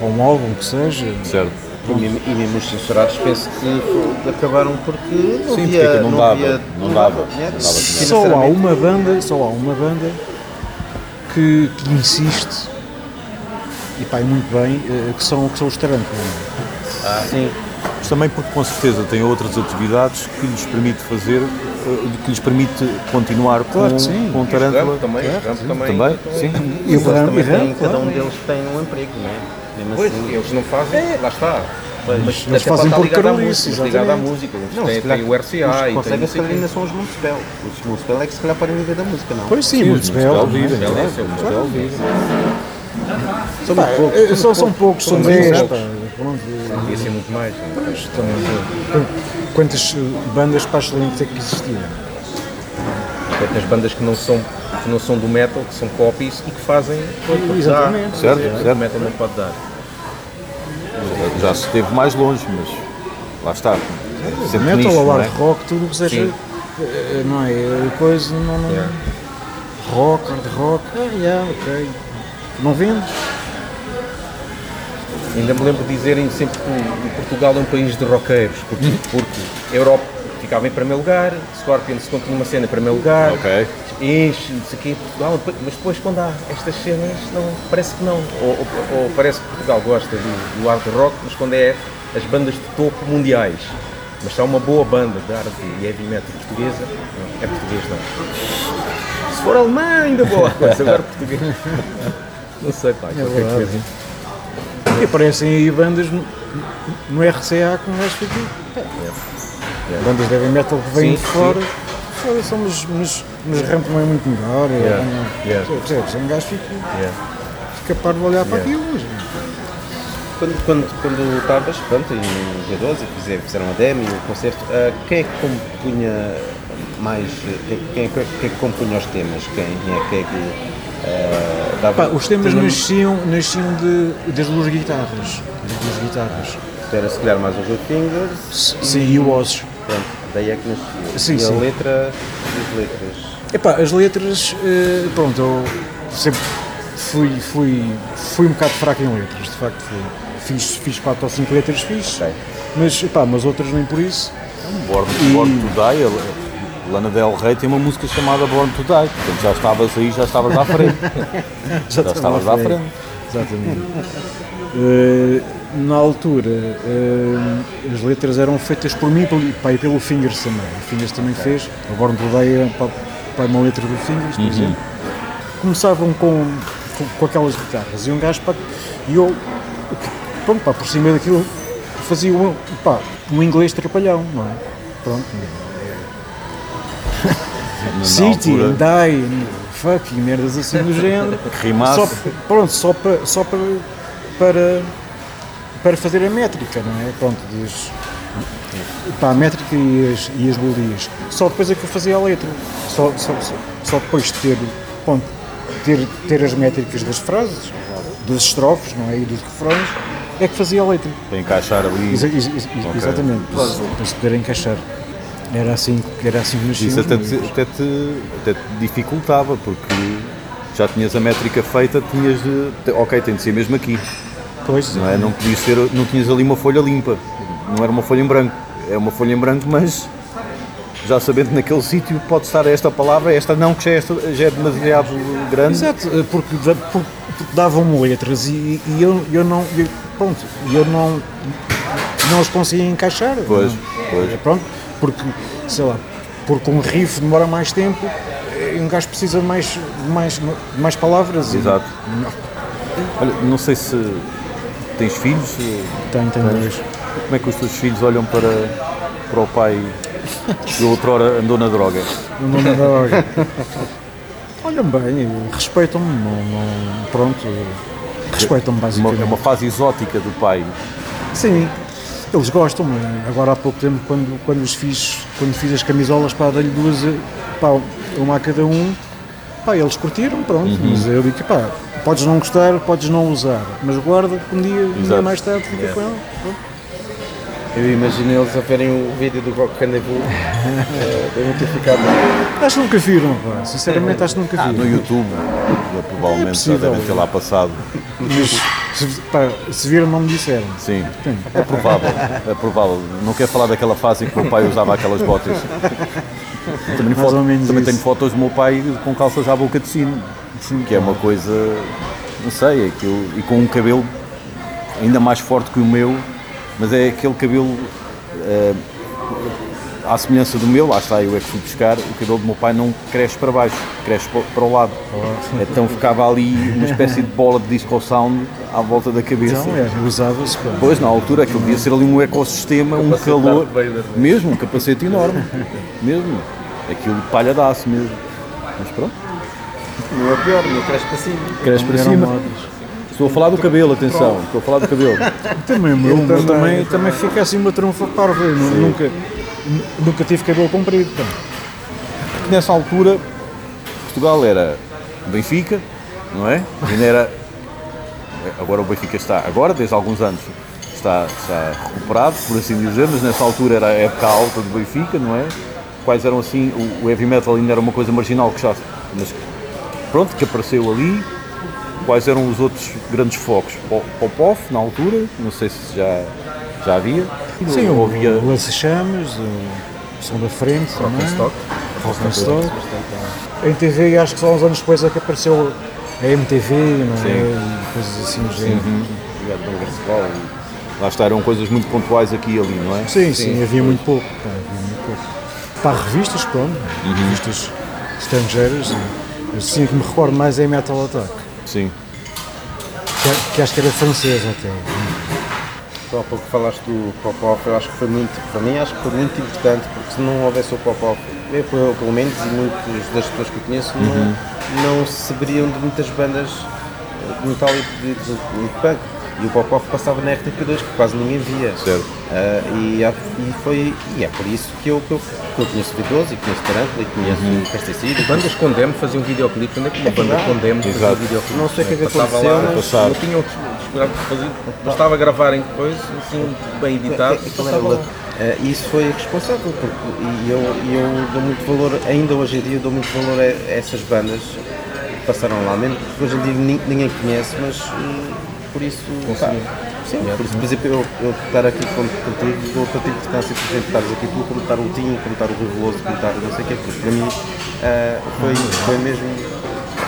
ou, ou um álbum que seja. Certo. E mesmo, e mesmo os censurados penso que acabaram porque não Sim, havia, porque não dava, havia, não dava, Yeah. não dava Só há uma banda, só há uma banda que, que insiste e e muito bem, eh, que são, que são os Tarantula. Sim, Mas também porque com certeza têm outras atividades que lhes permite fazer, eh, que lhes permite continuar Claro com, sim. com Tarântula. também, Ramp também. Também, sim. E o e também tem, cada claro. um deles tem um emprego, não é? Mesmo Pois, assim, eles não fazem, lá está. Mas eles fazem por carolice, música, ligado à música. Eles Não, têm, se calhar têm o RCA os e conseguem se calhar ainda são os Municipal. Os Municipal é que se calhar podem viver da música, não? Pois sim, Sim, muitos os belos. vivem, não é? claro, Esse é o Municipal Municipal. vivem. Pá, muito poucos. eh, são, são poucos, são São 10. muito pá, pronto, eh, Podia ser muito mais. é? também, Quantas eh, bandas para excelentes é que existiam? Tem as bandas que não são que não são do metal, que são copies e que fazem o que Exatamente. Certo, certo. o metal não pode dar. Já se esteve mais longe, mas lá está. Sempre Metal nicho, ou hard é? rock, tudo o que seja. Sim. eh, Não é? eh, Coisa, não. não Yeah. Rock, hard rock, ah, yeah, ok. Não vendes? Ainda me lembro de dizerem sempre que Portugal é um país de roqueiros, porque, porque a Europa ficava em primeiro lugar, Scorpions continua uma cena em primeiro lugar, Ok. enche, não sei o quê, Portugal, mas depois quando há estas cenas, não, parece que não. Ou, ou- ou parece que Portugal gosta do, do hard rock, mas quando é as bandas de topo mundiais. Mas se há uma boa banda de hard e heavy metal portuguesa, não, é português não. Se for alemã, ainda boa coisa, agora português. Não sei, pá, qualquer verdade. coisa. E aparecem aí bandas no, no RCA que um gajo fica. Bandas de heavy metal que vêm Sim, de fora. Fora são, mas, mas, mas ramp não é muito melhor. é- Yeah, é- yeah. Percebes? Um gajo fica, Yeah. fica parvo de olhar para Yeah. aquilo. Quando, quando, quando estavas, pronto, em G12 e fizer- fizeram a demo e o concerto, ah, quem é que compunha mais, quem, quem, é que- quem é que compunha os temas? Quem é que é que dava... Pá, os temas tinha- nasciam, nasciam de, das duas guitarras. Das duas guitarras. Era se calhar mais os Red Fingers Sim, e o Ossos. Pronto, daí é que nascia. Sim, e sim. a letra, as letras. Epá, as letras, eh, pronto, eu sempre fui, fui, fui um bocado fraco em letras, de facto fui. Fiz, fiz quatro ou cinco letras fiz, Ok. mas, epá, mas outras nem por isso. Born, E- Born to Die, a Lana Del Rey tem uma música chamada Born to Die, portanto já estavas aí, já estavas à frente. já estavas à frente. Exatamente. Eh, na altura, eh, as letras eram feitas por mim e pelo, pá, e pelo Fingers também. O Fingers também fez, a Born to Die é pá, pá, uma letra do Fingers, por exemplo. Começavam com, com, com aquelas guitarras e um gajo, pá, e eu, pronto, pá, por cima daquilo, fazia um, pá, um inglês trapalhão, não é? Pronto. City, altura, die, fuck, e merdas assim do género. Que rimasse. Só, pronto, só para, só para, para, para fazer a métrica, não é? Pronto, diz, pá, a métrica e as, e as melodias. Só depois é que eu fazia a letra. Só, só, só, só depois de ter, pronto, ter, ter as métricas das frases, das estrofes, não é? E dos refrões, é que fazia a letra. para encaixar ali. Exa- ex- ex- Exatamente, para, para se poder encaixar. Era assim, era assim que nasciam Isso até te, até, te, até te dificultava, porque já tinhas a métrica feita, tinhas de. Ok, tem de ser mesmo aqui. Pois, Não, é? não, podias ser, não tinhas ali uma folha limpa. Não era uma folha em branco. É uma folha em branco, mas já sabendo que naquele sítio pode estar esta palavra, esta não, que já é, esta- já é demasiado grande. Exato, eh, porque, porque davam-me letras e, e eu, eu não. Eu, pronto, eu não. Não as conseguia encaixar. Pois, não. pois. Pronto, porque, sei lá, porque um riff demora mais tempo e um gajo precisa de mais, mais, mais palavras. e- Exato. Olha, não sei se tens filhos, Tem, tem dois. como é que os teus filhos olham para, para o pai que outrora andou na droga? Nome da droga. Olham bem, respeitam-me, não, não- pronto, respeitam-me Uma, basicamente. é uma fase exótica do pai. Sim, eles gostam. mas Agora há pouco tempo, quando, quando, os fiz, quando fiz as camisolas, pá, dei-lhe duas, pá, uma a cada um, pá, eles curtiram, pronto. Mas eu digo, pá, Podes não gostar, podes não usar, mas guarda que um dia, um dia mais tarde fica É. com ela. Pronto. Eu imagino eles a verem o vídeo do Rock Rendezvous. eh, Devem ter ficado. Acho que nunca viram, pá. Sinceramente, acho que nunca Ah, viram. no YouTube, provavelmente já possível. devem ter lá passado. Mas se, pá, se viram, não me disseram. Sim, é provável, é provável. Não quero falar daquela fase em que o meu pai usava aquelas botas. Também, foto- também tenho fotos do meu pai com calças à boca de sino, que é uma coisa, não sei, aquilo, e com um cabelo ainda mais forte que o meu, mas é aquele cabelo eh, à semelhança do meu, lá está, eu é que fui buscar, o cabelo do meu pai não cresce para baixo, cresce pa- para o lado. Então ficava ali uma espécie de bola de disco sound à volta da cabeça. Então, é, usava-se, pá. Pois, na altura, aquilo devia ser ali um ecossistema, um calor. Mesmo, um capacete enorme. Mesmo. Aquilo palhadaço mesmo. Mas pronto, Não é pior, não cresce para cima. cresce para cima. Estou a falar do cabelo, atenção. Estou a falar do cabelo. Também, meu, também, também, também fica assim uma trunfa parva. Eu nu- Nunca, nu- nunca tive cabelo comprido. Pá. Nessa altura, Portugal era Benfica, não é? Ainda era. Agora o Benfica está, agora, desde alguns anos, está, está recuperado, por assim dizer, mas nessa altura era a época alta do Benfica, não é? Quais eram assim, o, o heavy metal ainda era uma coisa marginal que já. Mas pronto, que apareceu ali. Quais eram os outros grandes focos? Po- Popov, na altura, não sei se já, já havia. Sim, o, havia. o Lança-Chamas, o Som da Frente também. Stock. Rock and Stock. Em TV, acho que só uns anos depois é que apareceu a MTV, não é? E coisas assim do género. Garcebol. Lá está, eram coisas muito pontuais aqui e ali, não é? Sim, sim, havia muito pouco. pá, havia muito pouco. Para revistas, pronto, revistas estrangeiras. e Assim que me recordo mais é Metal Attack, Sim. que, que acho que era francesa até. Só há pouco falaste do Popov, eu acho que foi muito, para mim acho que foi muito importante, porque se não houvesse o Popov, eu pelo menos, e muitas das pessoas que eu conheço, Uhum. não, não saberiam de muitas bandas eh, de metal e de, de, de punk. E o Popov passava na RTP2, que quase ninguém via. Certo. Ah, e, e foi, e é por isso que eu, que eu, que eu conheço V12 e conheço Tarântula e conheço Uhum. o Pesticida. Bandas com demo faziam videoclipe, onde é que uma banda verdade. com demo fazia Exato. videoclipe? Não sei o que é que aconteceu, lá, mas- não tinham para fazer, bastava gravarem depois, assim, bem editado, louco. Eh, isso foi responsável, porque, e eu, e eu dou muito valor, ainda hoje em dia, dou muito valor a, a essas bandas que passaram lá, mesmo que hoje em dia nin- ninguém conhece, mas eh, por isso. pá, sim, por isso, por exemplo, eu, eu estar aqui con- contigo, dou tanta importância, por exemplo, estares aqui tu, como estar o Tim, como estar o Rui Veloso, como estar não sei o quê, porque para mim eh, foi, foi mesmo.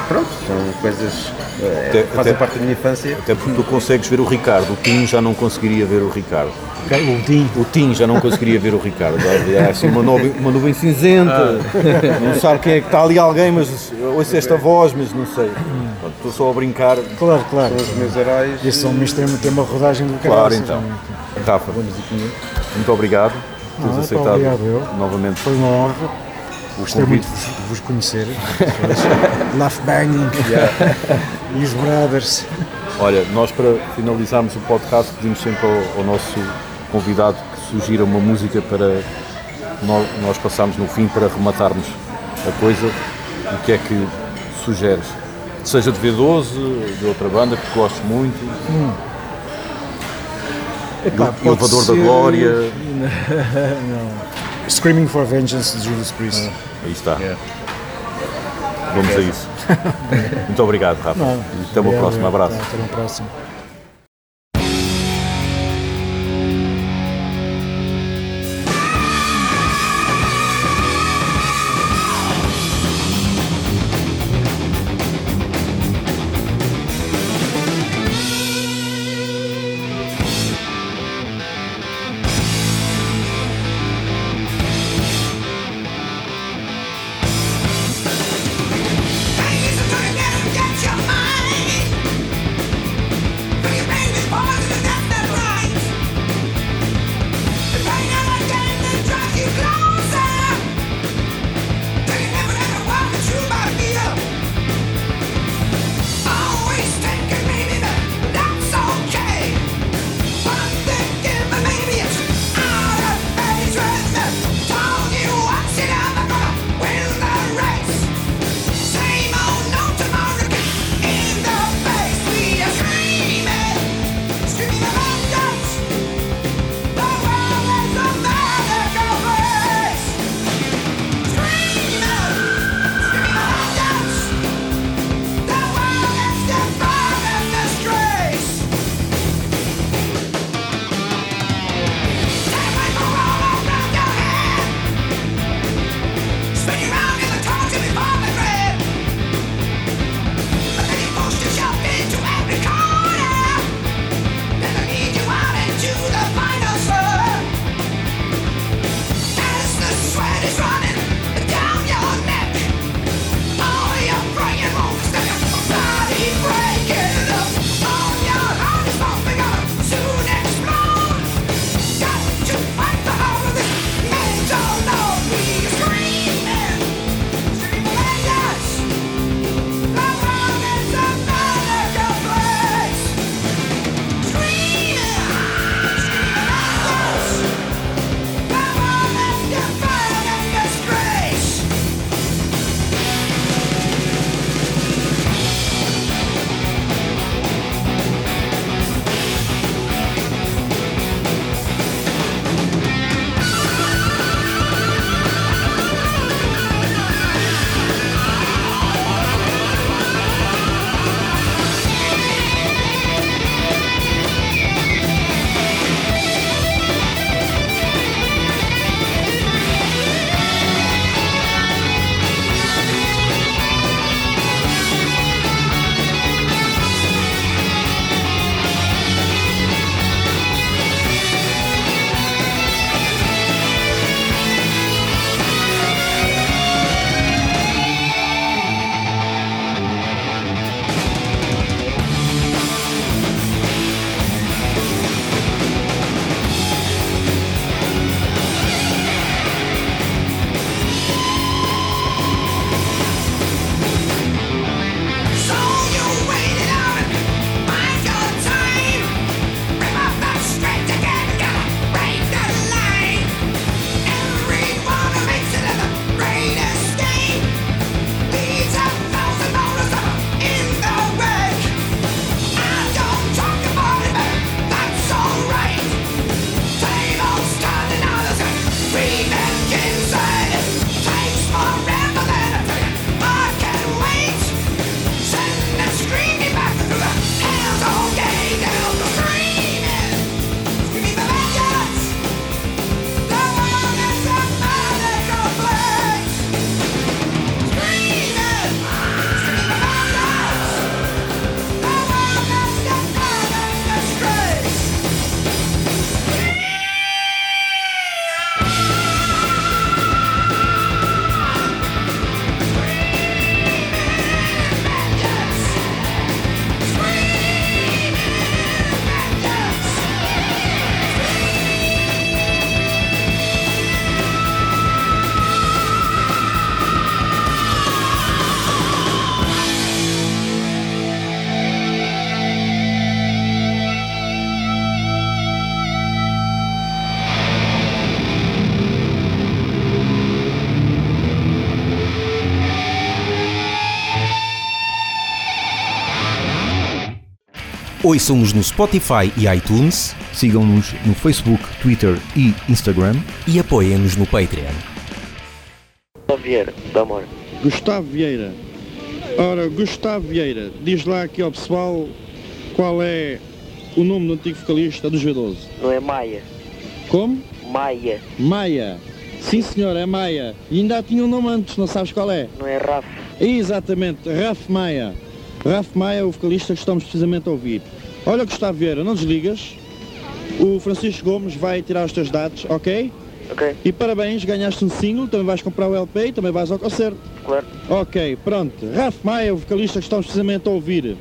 Pronto, são coisas eh, Até- que fazem até- parte da minha infância. Até porque tu consegues ver o Ricardo. O Tim já não conseguiria ver o Ricardo. O Tim, O Tim já não conseguiria ver o Ricardo. É assim uma nuvem, uma nuvem cinzenta. Não sabe quem é que está ali alguém, mas ouço esta voz, mas não sei. Pronto, Estou só a brincar. claro, claro. São os meus heróis. E esse homem tem, tem uma rodagem do Claro, caraças, então. não é? Rafa, muito obrigado por teres Ah, aceitado obrigado eu. novamente Foi uma honra. Gostei muito de vos, conhecer. Laugh Banging e os Brothers. Olha, nós para finalizarmos o podcast pedimos sempre ao, ao nosso convidado que sugira uma música para nós, nós passarmos no fim para rematarmos a coisa. O que é que sugeres? Seja de V12, de outra banda que gostes muito, Epá, do pode Elevador da ser- Glória. Screaming for Vengeance de Judas Priest. Aí está. Vamos a isso. Muito obrigado, Rafa. Não, até uma obrigado, próxima. Abraço. Até uma próxima. Ouçam-nos no Spotify e iTunes Sigam-nos no Facebook, Twitter e Instagram. e apoiem-nos no Patreon. Vieira, da amor. Gustavo Vieira. Ora, Gustavo Vieira, diz lá aqui ao pessoal qual é o nome do antigo vocalista do G12. Não é Maia. Como? Maia. Maia. Sim senhor, é Maia. E ainda tinha um nome antes, não sabes qual é? Não é Rafa. Exatamente, Raf Maia. Raf Maia é o vocalista que estamos precisamente a ouvir. Olha Gustavo Vieira, não desligas. O Francisco Gomes vai tirar os teus dados, ok? Ok. E parabéns, ganhaste um single, também vais comprar o LP e também vais ao concerto. Claro. Ok, pronto. Raf Maia, o vocalista que estamos precisamente a ouvir.